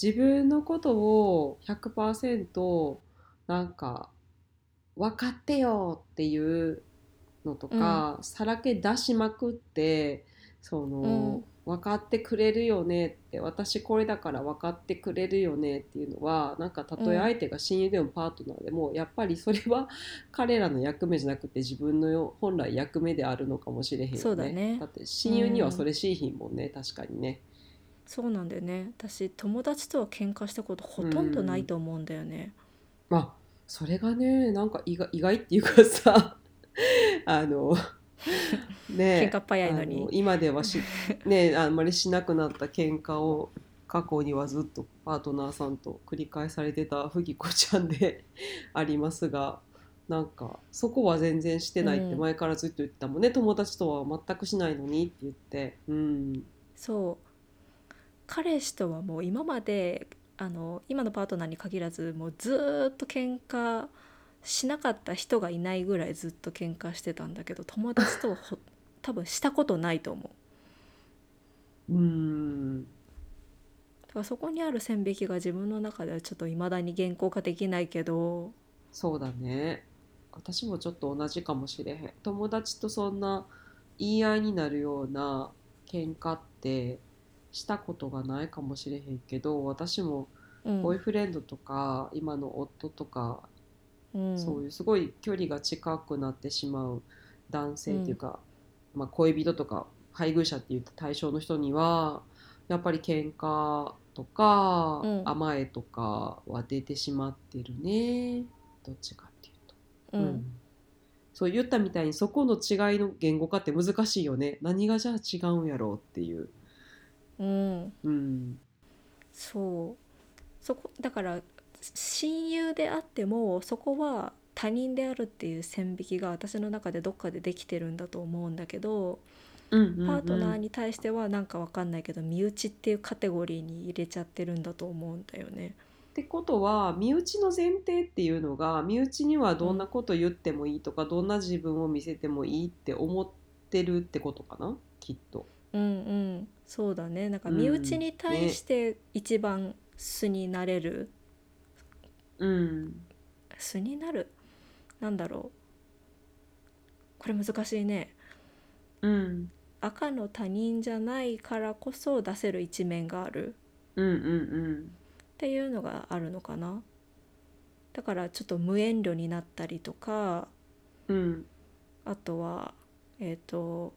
自分のことを100%なんか分かってよっていうのとか、さらけ出しまくってその、分かってくれるよねって私これだから分かってくれるよねっていうのはなんかたとえ相手が親友でもパートナーでも、やっぱりそれは 彼らの役目じゃなくて自分の本来役目であるのかもしれへんよね。そうだねって親友にはそれしいひんもんね、確かにね。そうなんだよね私友達とは喧嘩したことほとんどないと思うんだよね。まあそれがねなんか意外意外っていうかさ あのね喧嘩っ早いのあにの今ではし、ね、あんまりしなくなった喧嘩を過去にはずっとパートナーさんと繰り返されてたふぎこちゃんで ありますがなんかそこは全然してないってうん。前からずっと言ってたもんね、友達とは全くしないのにって言って、うん、そう。彼氏とはもう今まであの今のパートナーに限らずもうずーっと喧嘩しなかった人がいないぐらいずっと喧嘩してたんだけど友達とはほ 多分したことないと思う。うん。だからそこにある線引きが自分の中ではちょっと未だに言語化できないけど。そうだね。私もちょっと同じかもしれへん。友達とそんな言い合いになるような喧嘩ってしたことがないかもしれへんけど私もうん。ボーイフレンドとか今の夫とか、うん。そういうすごい距離が近くなってしまう男性っていうか、まあ、恋人とか配偶者っていう対象の人にはやっぱり喧嘩とか、うん。甘えとかは出てしまってるね。どっちかっていうと。ううんん。そう言ったみたいにそこの違いの言語化って難しいよね。何がじゃあ違うんやろうっていう、うん。うん、そう。そこだから親友であってもそこは他人であるっていう線引きが私の中でどっかでできてるんだと思うんだけど、パパートナーに対してはなんかわかんないけど身内っていうカテゴリーに入れちゃってるんだと思うんだよね。ってことは身内の前提っていうのが身内にはどんなこと言ってもいいとか、どんな自分を見せてもいいって思ってるってことかな？きっと。うんうん。そうだね。なんかうん身内に対して一番素になれる、うん。素になる。なんだろう。これ難しいね。うん赤の他人じゃないからこそ出せる一面がある。うんうんうんっていうのがあるのかな。だからちょっと無遠慮になったりとかうんあとはえっ、と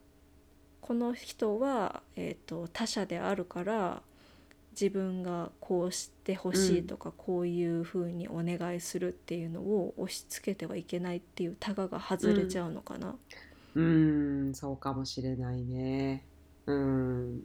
この人は、えー、と他者であるから自分がこうしてほしいとか、こういうふうにお願いするっていうのを押し付けてはいけないっていうタガが外れちゃうのかな。うんそうかもしれないね。うん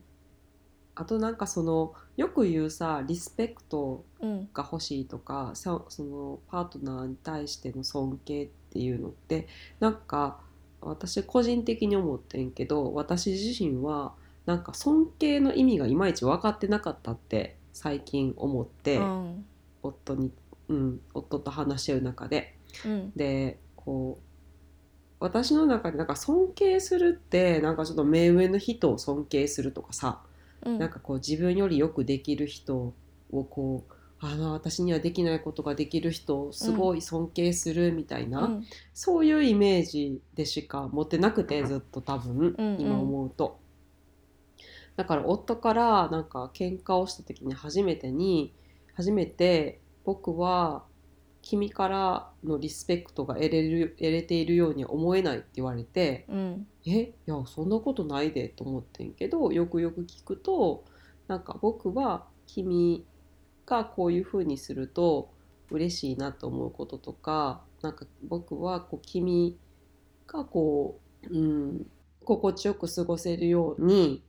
あとなんかそのよく言うさリスペクトうんが欲しいとかさそのパートナーに対しての尊敬っていうのってなんか私個人的に思ってんけど私自身はなんか尊敬の意味がいまいち分かってなかったって最近思って、うん。夫に、うん、夫と話してる中で。うん。でこう私の中でなんか尊敬するってなんかちょっと目上の人を尊敬するとかさ、うん。なんかこう自分よりよくできる人をこうあの私にはできないことができる人をすごい尊敬するみたいな、うん。そういうイメージでしか持ってなくてずっと多分、うんうん。今思うと。だから夫からなんか喧嘩をした時に初めてに初めて僕は君からのリスペクトが得れる得れているようには思えないって言われてうん。えいやそんなことないでと思ってんけどよくよく聞くとなんか僕は君がこういうふうにすると嬉しいなと思うこととかなんか僕はこう君がこう、うん、心地よく過ごせるように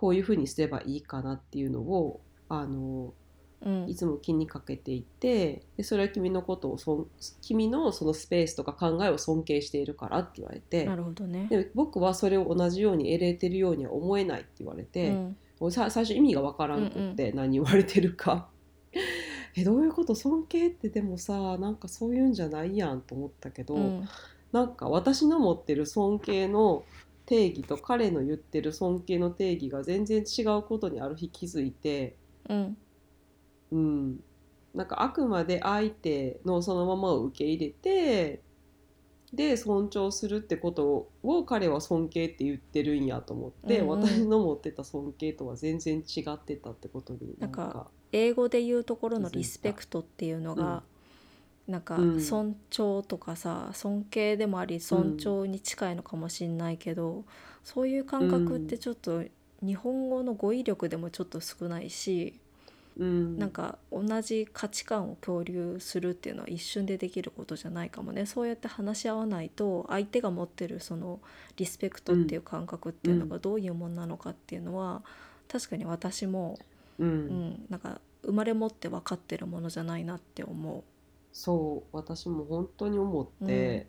こういうふうにすればいいかなっていうのをあのうんいつも気にかけていてでそれは君のことをそん君のそのスペースとか考えを尊敬しているからって言われてなるほどね。で僕はそれを同じように得れてるようには思えないって言われうて、ん俺さ最初意味がわからんくって何言われてるか。えどういうこと尊敬ってでもさなんかそういうんじゃないやんと思ったけど、うんなんか私の持ってる尊敬の定義と彼の言ってる尊敬の定義が全然違うことにある日気づいて、うん。うん、なんかあくまで相手のそのままを受け入れてで尊重するってことを彼は尊敬って言ってるんやと思って、うんうん。私の持ってた尊敬とは全然違ってたってことになんか。なんか英語で言うところのリスペクトっていうのが、なんかうん。尊重とかさ尊敬でもあり尊重に近いのかもしんないけど、そういう感覚ってちょっと日本語の語彙力でもちょっと少ないし、うん、なんか同じ価値観を共有するっていうのは一瞬でできることじゃないかもね。そうやって話し合わないと相手が持ってるそのリスペクトっていう感覚っていうのがどういうもんなのかっていうのは確かに私も、うん。うん、なんか生まれ持って分かってるものじゃないなって思そう私も本当に思って、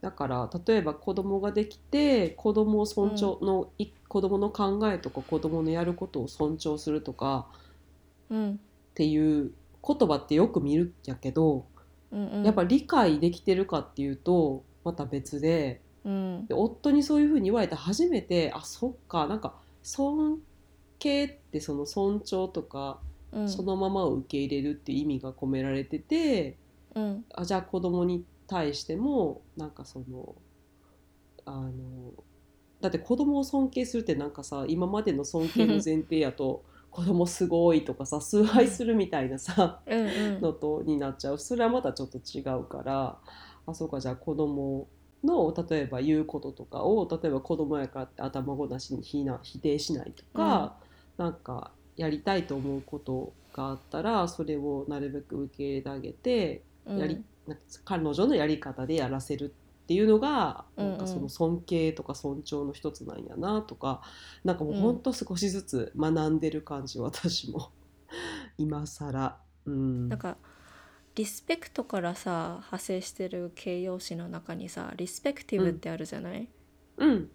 だから例えば子供ができて子供を尊重の、い子供の考えとか子供のやることを尊重するとかう。うん。っていう言葉ってよく見るんやけど、うんうん、やっぱ理解できてるかっていうとまた別でうん。で夫にそういうふうに言われて初めてあそっかなんか尊敬ってその尊重とか、うん。そのままを受け入れるっていう意味が込められててうん。あじゃあ子供に対してもなんかそのあのだって子供を尊敬するってなんかさ今までの尊敬の前提やと 子供すごいとかさ崇拝するみたいなさ、うんうん。のとになっちゃう。それはまたちょっと違うからあそうかじゃあ子供の例えば言うこととかを例えば子供やからって頭ごなしに否な否定しないとか、なんかやりたいと思うことがあったらそれをなるべく受け入れてあげて、うんやりなんか彼女のやり方でやらせるっていうのが、うんうん。なんかその尊敬とか尊重の一つなんやなとかなんかもうほんと少しずつ学んでる感じ、私も 今更。うん、なんかリスペクトからさ派生してる形容詞の中にさリスペクティブってあるじゃない、うん。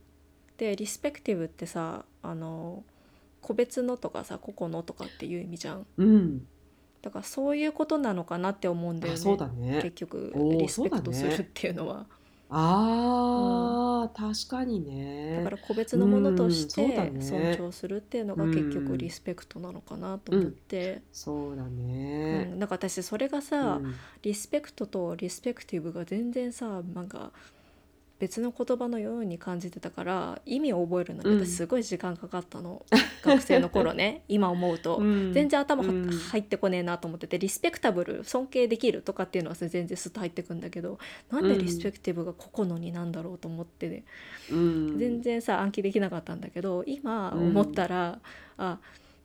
でリスペクティブってさあの個別のとかさ個々のとかっていう意味じゃん。うん、だからそういうことなのかなって思うんだよあねそうだね。結局リスペクトするっていうのは。あー、確かにね。だから個別のものとしてね。尊重するっていうのが結局リスペクトなのかなと思って、そうだうんね、なんか私それがさ、うん。リスペクトとリスペクティブが全然さなんか別の言葉のように感じてたから意味を覚えるのにうん。私すごい時間かかったの、学生の頃ね。今思うと、うん。全然頭は、うん。入ってこねえなと思っててリスペクタブル尊敬できるとかっていうのは全然スッと入ってくんだけどなんでリスペクティブが個々のになんだろうと思ってね、うん。全然さ暗記できなかったんだけど今うん。思ったら、あ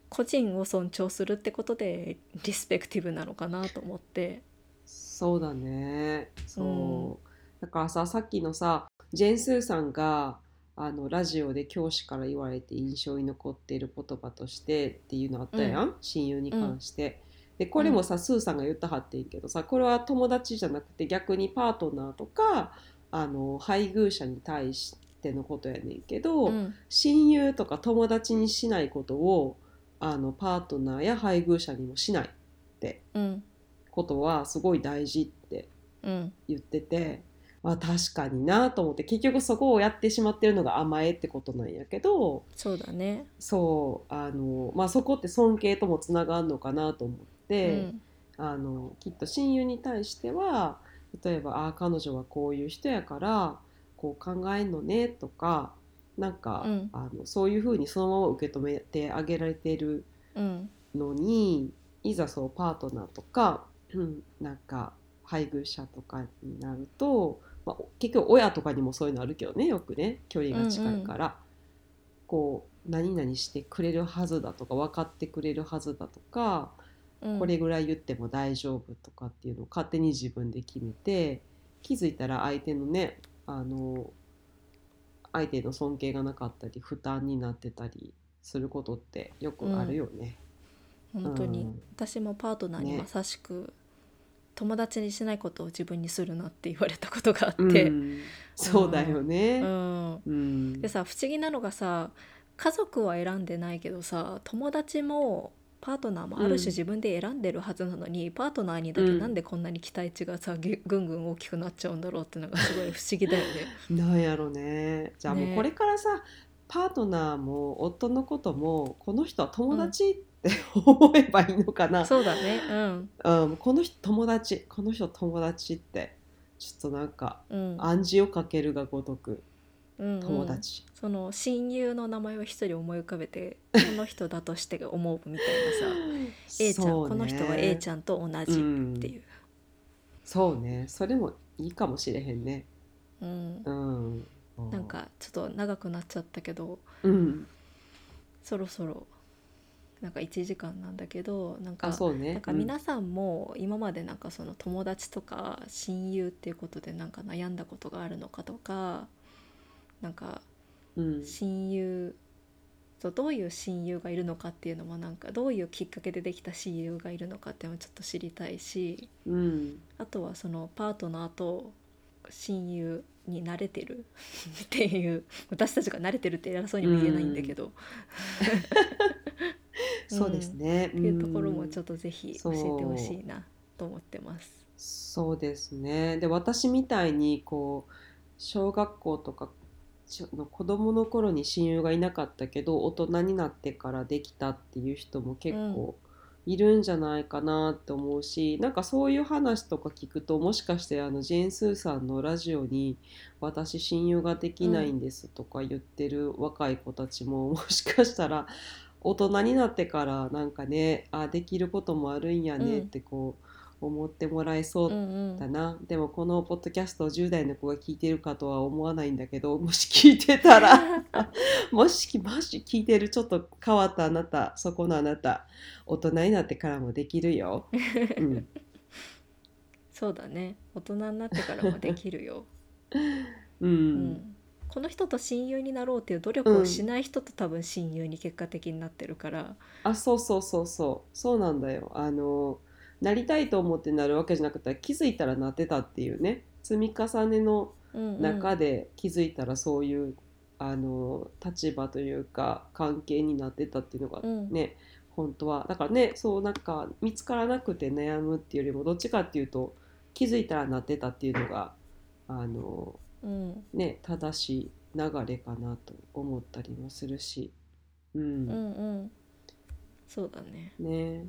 個人を尊重するってことでリスペクティブなのかなと思って。そうだね。そう、うんだからささっきのさジェーン・スーさんがあのラジオで教師から言われて印象に残っている言葉としてっていうのあったやん、親友に関して。でこれもさ、スーさんが言ったはってんけどさこれは友達じゃなくて逆にパートナーとかあの配偶者に対してのことやねんけど、うん。親友とか友達にしないことをあのパートナーや配偶者にもしないうん。ことはすごい大事ってうん。言ってて、まあ、確かになと思って結局そこをやってしまってるのが甘えってことなんやけどそうだね。そうあの、まあ、そこって尊敬ともつながるのかなと思って、うん。あのきっと親友に対しては例えば「ああ彼女はこういう人やからこう考えんのね」とかなんか、うん。あのそういうふうにそのまま受け止めてあげられてるうん。のにいざそうパートナーとか、うん、なんか配偶者とかになると、まあ、結局親とかにもそういうのあるけどねよくね。距離が近いから、こう何々してくれるはずだとか分かってくれるはずだとか、うん。これぐらい言っても大丈夫とかっていうのを勝手に自分で決めて気づいたら相手のねあの相手の尊敬がなかったり負担になってたりすることってよくあるよね。本当に、うん。私もパートナーにねまさしく、友達にしないことを自分にするなって言われたことがあうって、ん。そうだよね。うん。うん。でさ不思議なのがさ家族は選んでないけどさ友達もパートナーもあるうん。種自分で選んでるはずなのに、パートナーにだけなんでこんなに期待値がさぐぐんぐん大きくなっちゃうんだろうってのがすごい不思議だよね。なんやろね。じゃあもうねこれからさ、パートナーも夫のこともこの人は友達って思えばいいのかな。そうだね。うん。うん、この人友達この人友達ってちょっとなんかうん。暗示をかけるがごとくうんうん。友達。その親友の名前を一人思い浮かべて この人だとして思うみたいなさ。A ちゃん、この人は A ちゃんと同じっていう、そうね。それもいいかもしれへんね。うん。うん。なんかちょっと長くなっちゃったけどうん。そろそろなんか1時間なんだけどなんかね。なんか皆さんも今までなんかその友達とか親友っていうことでなんか悩んだことがあるのかとかなんかうん、親友とどういう親友がいるのかっていうのもなんかどういうきっかけでできた親友がいるのかっていうのもちょっと知りたいしうん、あとはそのパートナーと親友に慣れてる っていう私たちが慣れてるって偉そうにも言えないんだけど、そうですね。っていうところもちょっっとぜひ教えてほしいなと思ってます。そうですね。で私みたいにこう小学校とかちょの子供の頃に親友がいなかったけど大人になってからできたっていう人も結構いるんじゃないかなって思うし、なんかそういう話とか聞くともしかしてあのジェーン・スーさんのラジオに「私親友ができないんです」とか言ってる若い子たちももしかしたら大人になってからなんかねあできることもあるんやねってこう思ってもらえそううんうん。だな、でもこのポッドキャストを10代の子が聞いてるかとは思わないんだけど もし聞いてたら もしもし聞いてるちょっと変わったあなたそこのあなた大人になってからもできるよ。うん、そうだね。大人になってからもできるよ、うん。うんこの人と親友になろうっていう努力をしない人と多分親友に結果的になってるから、あそうそうそうそう。そうなんだよ。あのなりたいと思ってなるわけじゃなくて気づいたらなってたっていうね。積み重ねのうんうん。中で気づいたらそういうあの立場というか関係になってたっていうのがうん。ね、本当は。だからねそうなんか見つからなくて悩むっていうよりもどっちかっていうと気づいたらなってたっていうのがあのうん。ね正しい流れかなと思ったりもするし、うん。うんうん。そうだね。ね。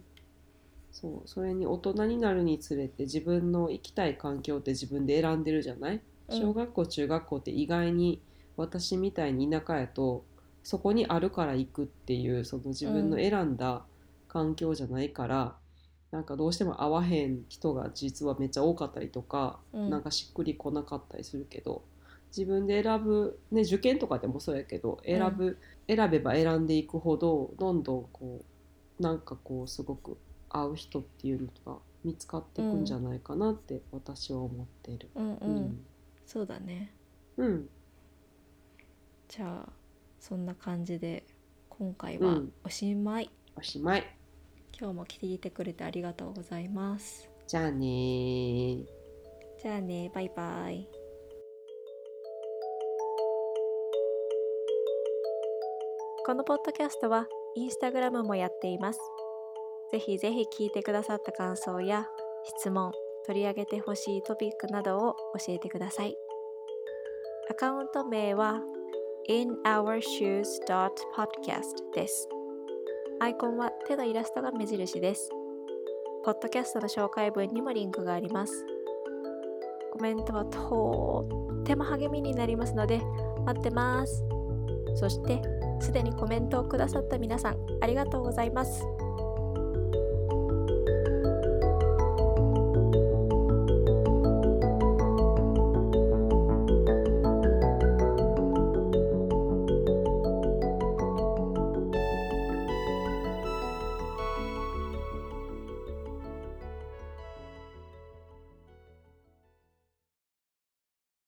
そうそれに大人になるにつれて自分の行きたい環境って自分で選んでるじゃない？うん。小学校中学校って意外に私みたいに田舎やとそこにあるから行くっていうその自分の選んだ環境じゃないから、なんかどうしても合わへん人が実はめっちゃ多かったりとか、うん。なんかしっくりこなかったりするけど自分で選ぶ、ね、受験とかでもそうやけど選ぶ、選べば選んでいくほどどんどんこうなんかこうすごく合う人っていうのが見つかっていくんじゃないかなって私は思っている。うんう、うん。そうだね。うん。じゃあそんな感じで今回はうん。おしまい、おしまい。今日も聞いてくれてありがとうございます。じゃあねー。じゃあねバイバイ。このポッドキャストはインスタグラムもやっています。ぜひぜひ聞いてくださった感想や質問取り上げてほしいトピックなどを教えてください。アカウント名は inourshoes.podcast ですアイコンは手のイラストが目印ですポッドキャストの紹介文にもリンクがあります。コメントはとっても励みになりますので待ってます。そして、すでにコメントをくださった皆さん、ありがとうございます。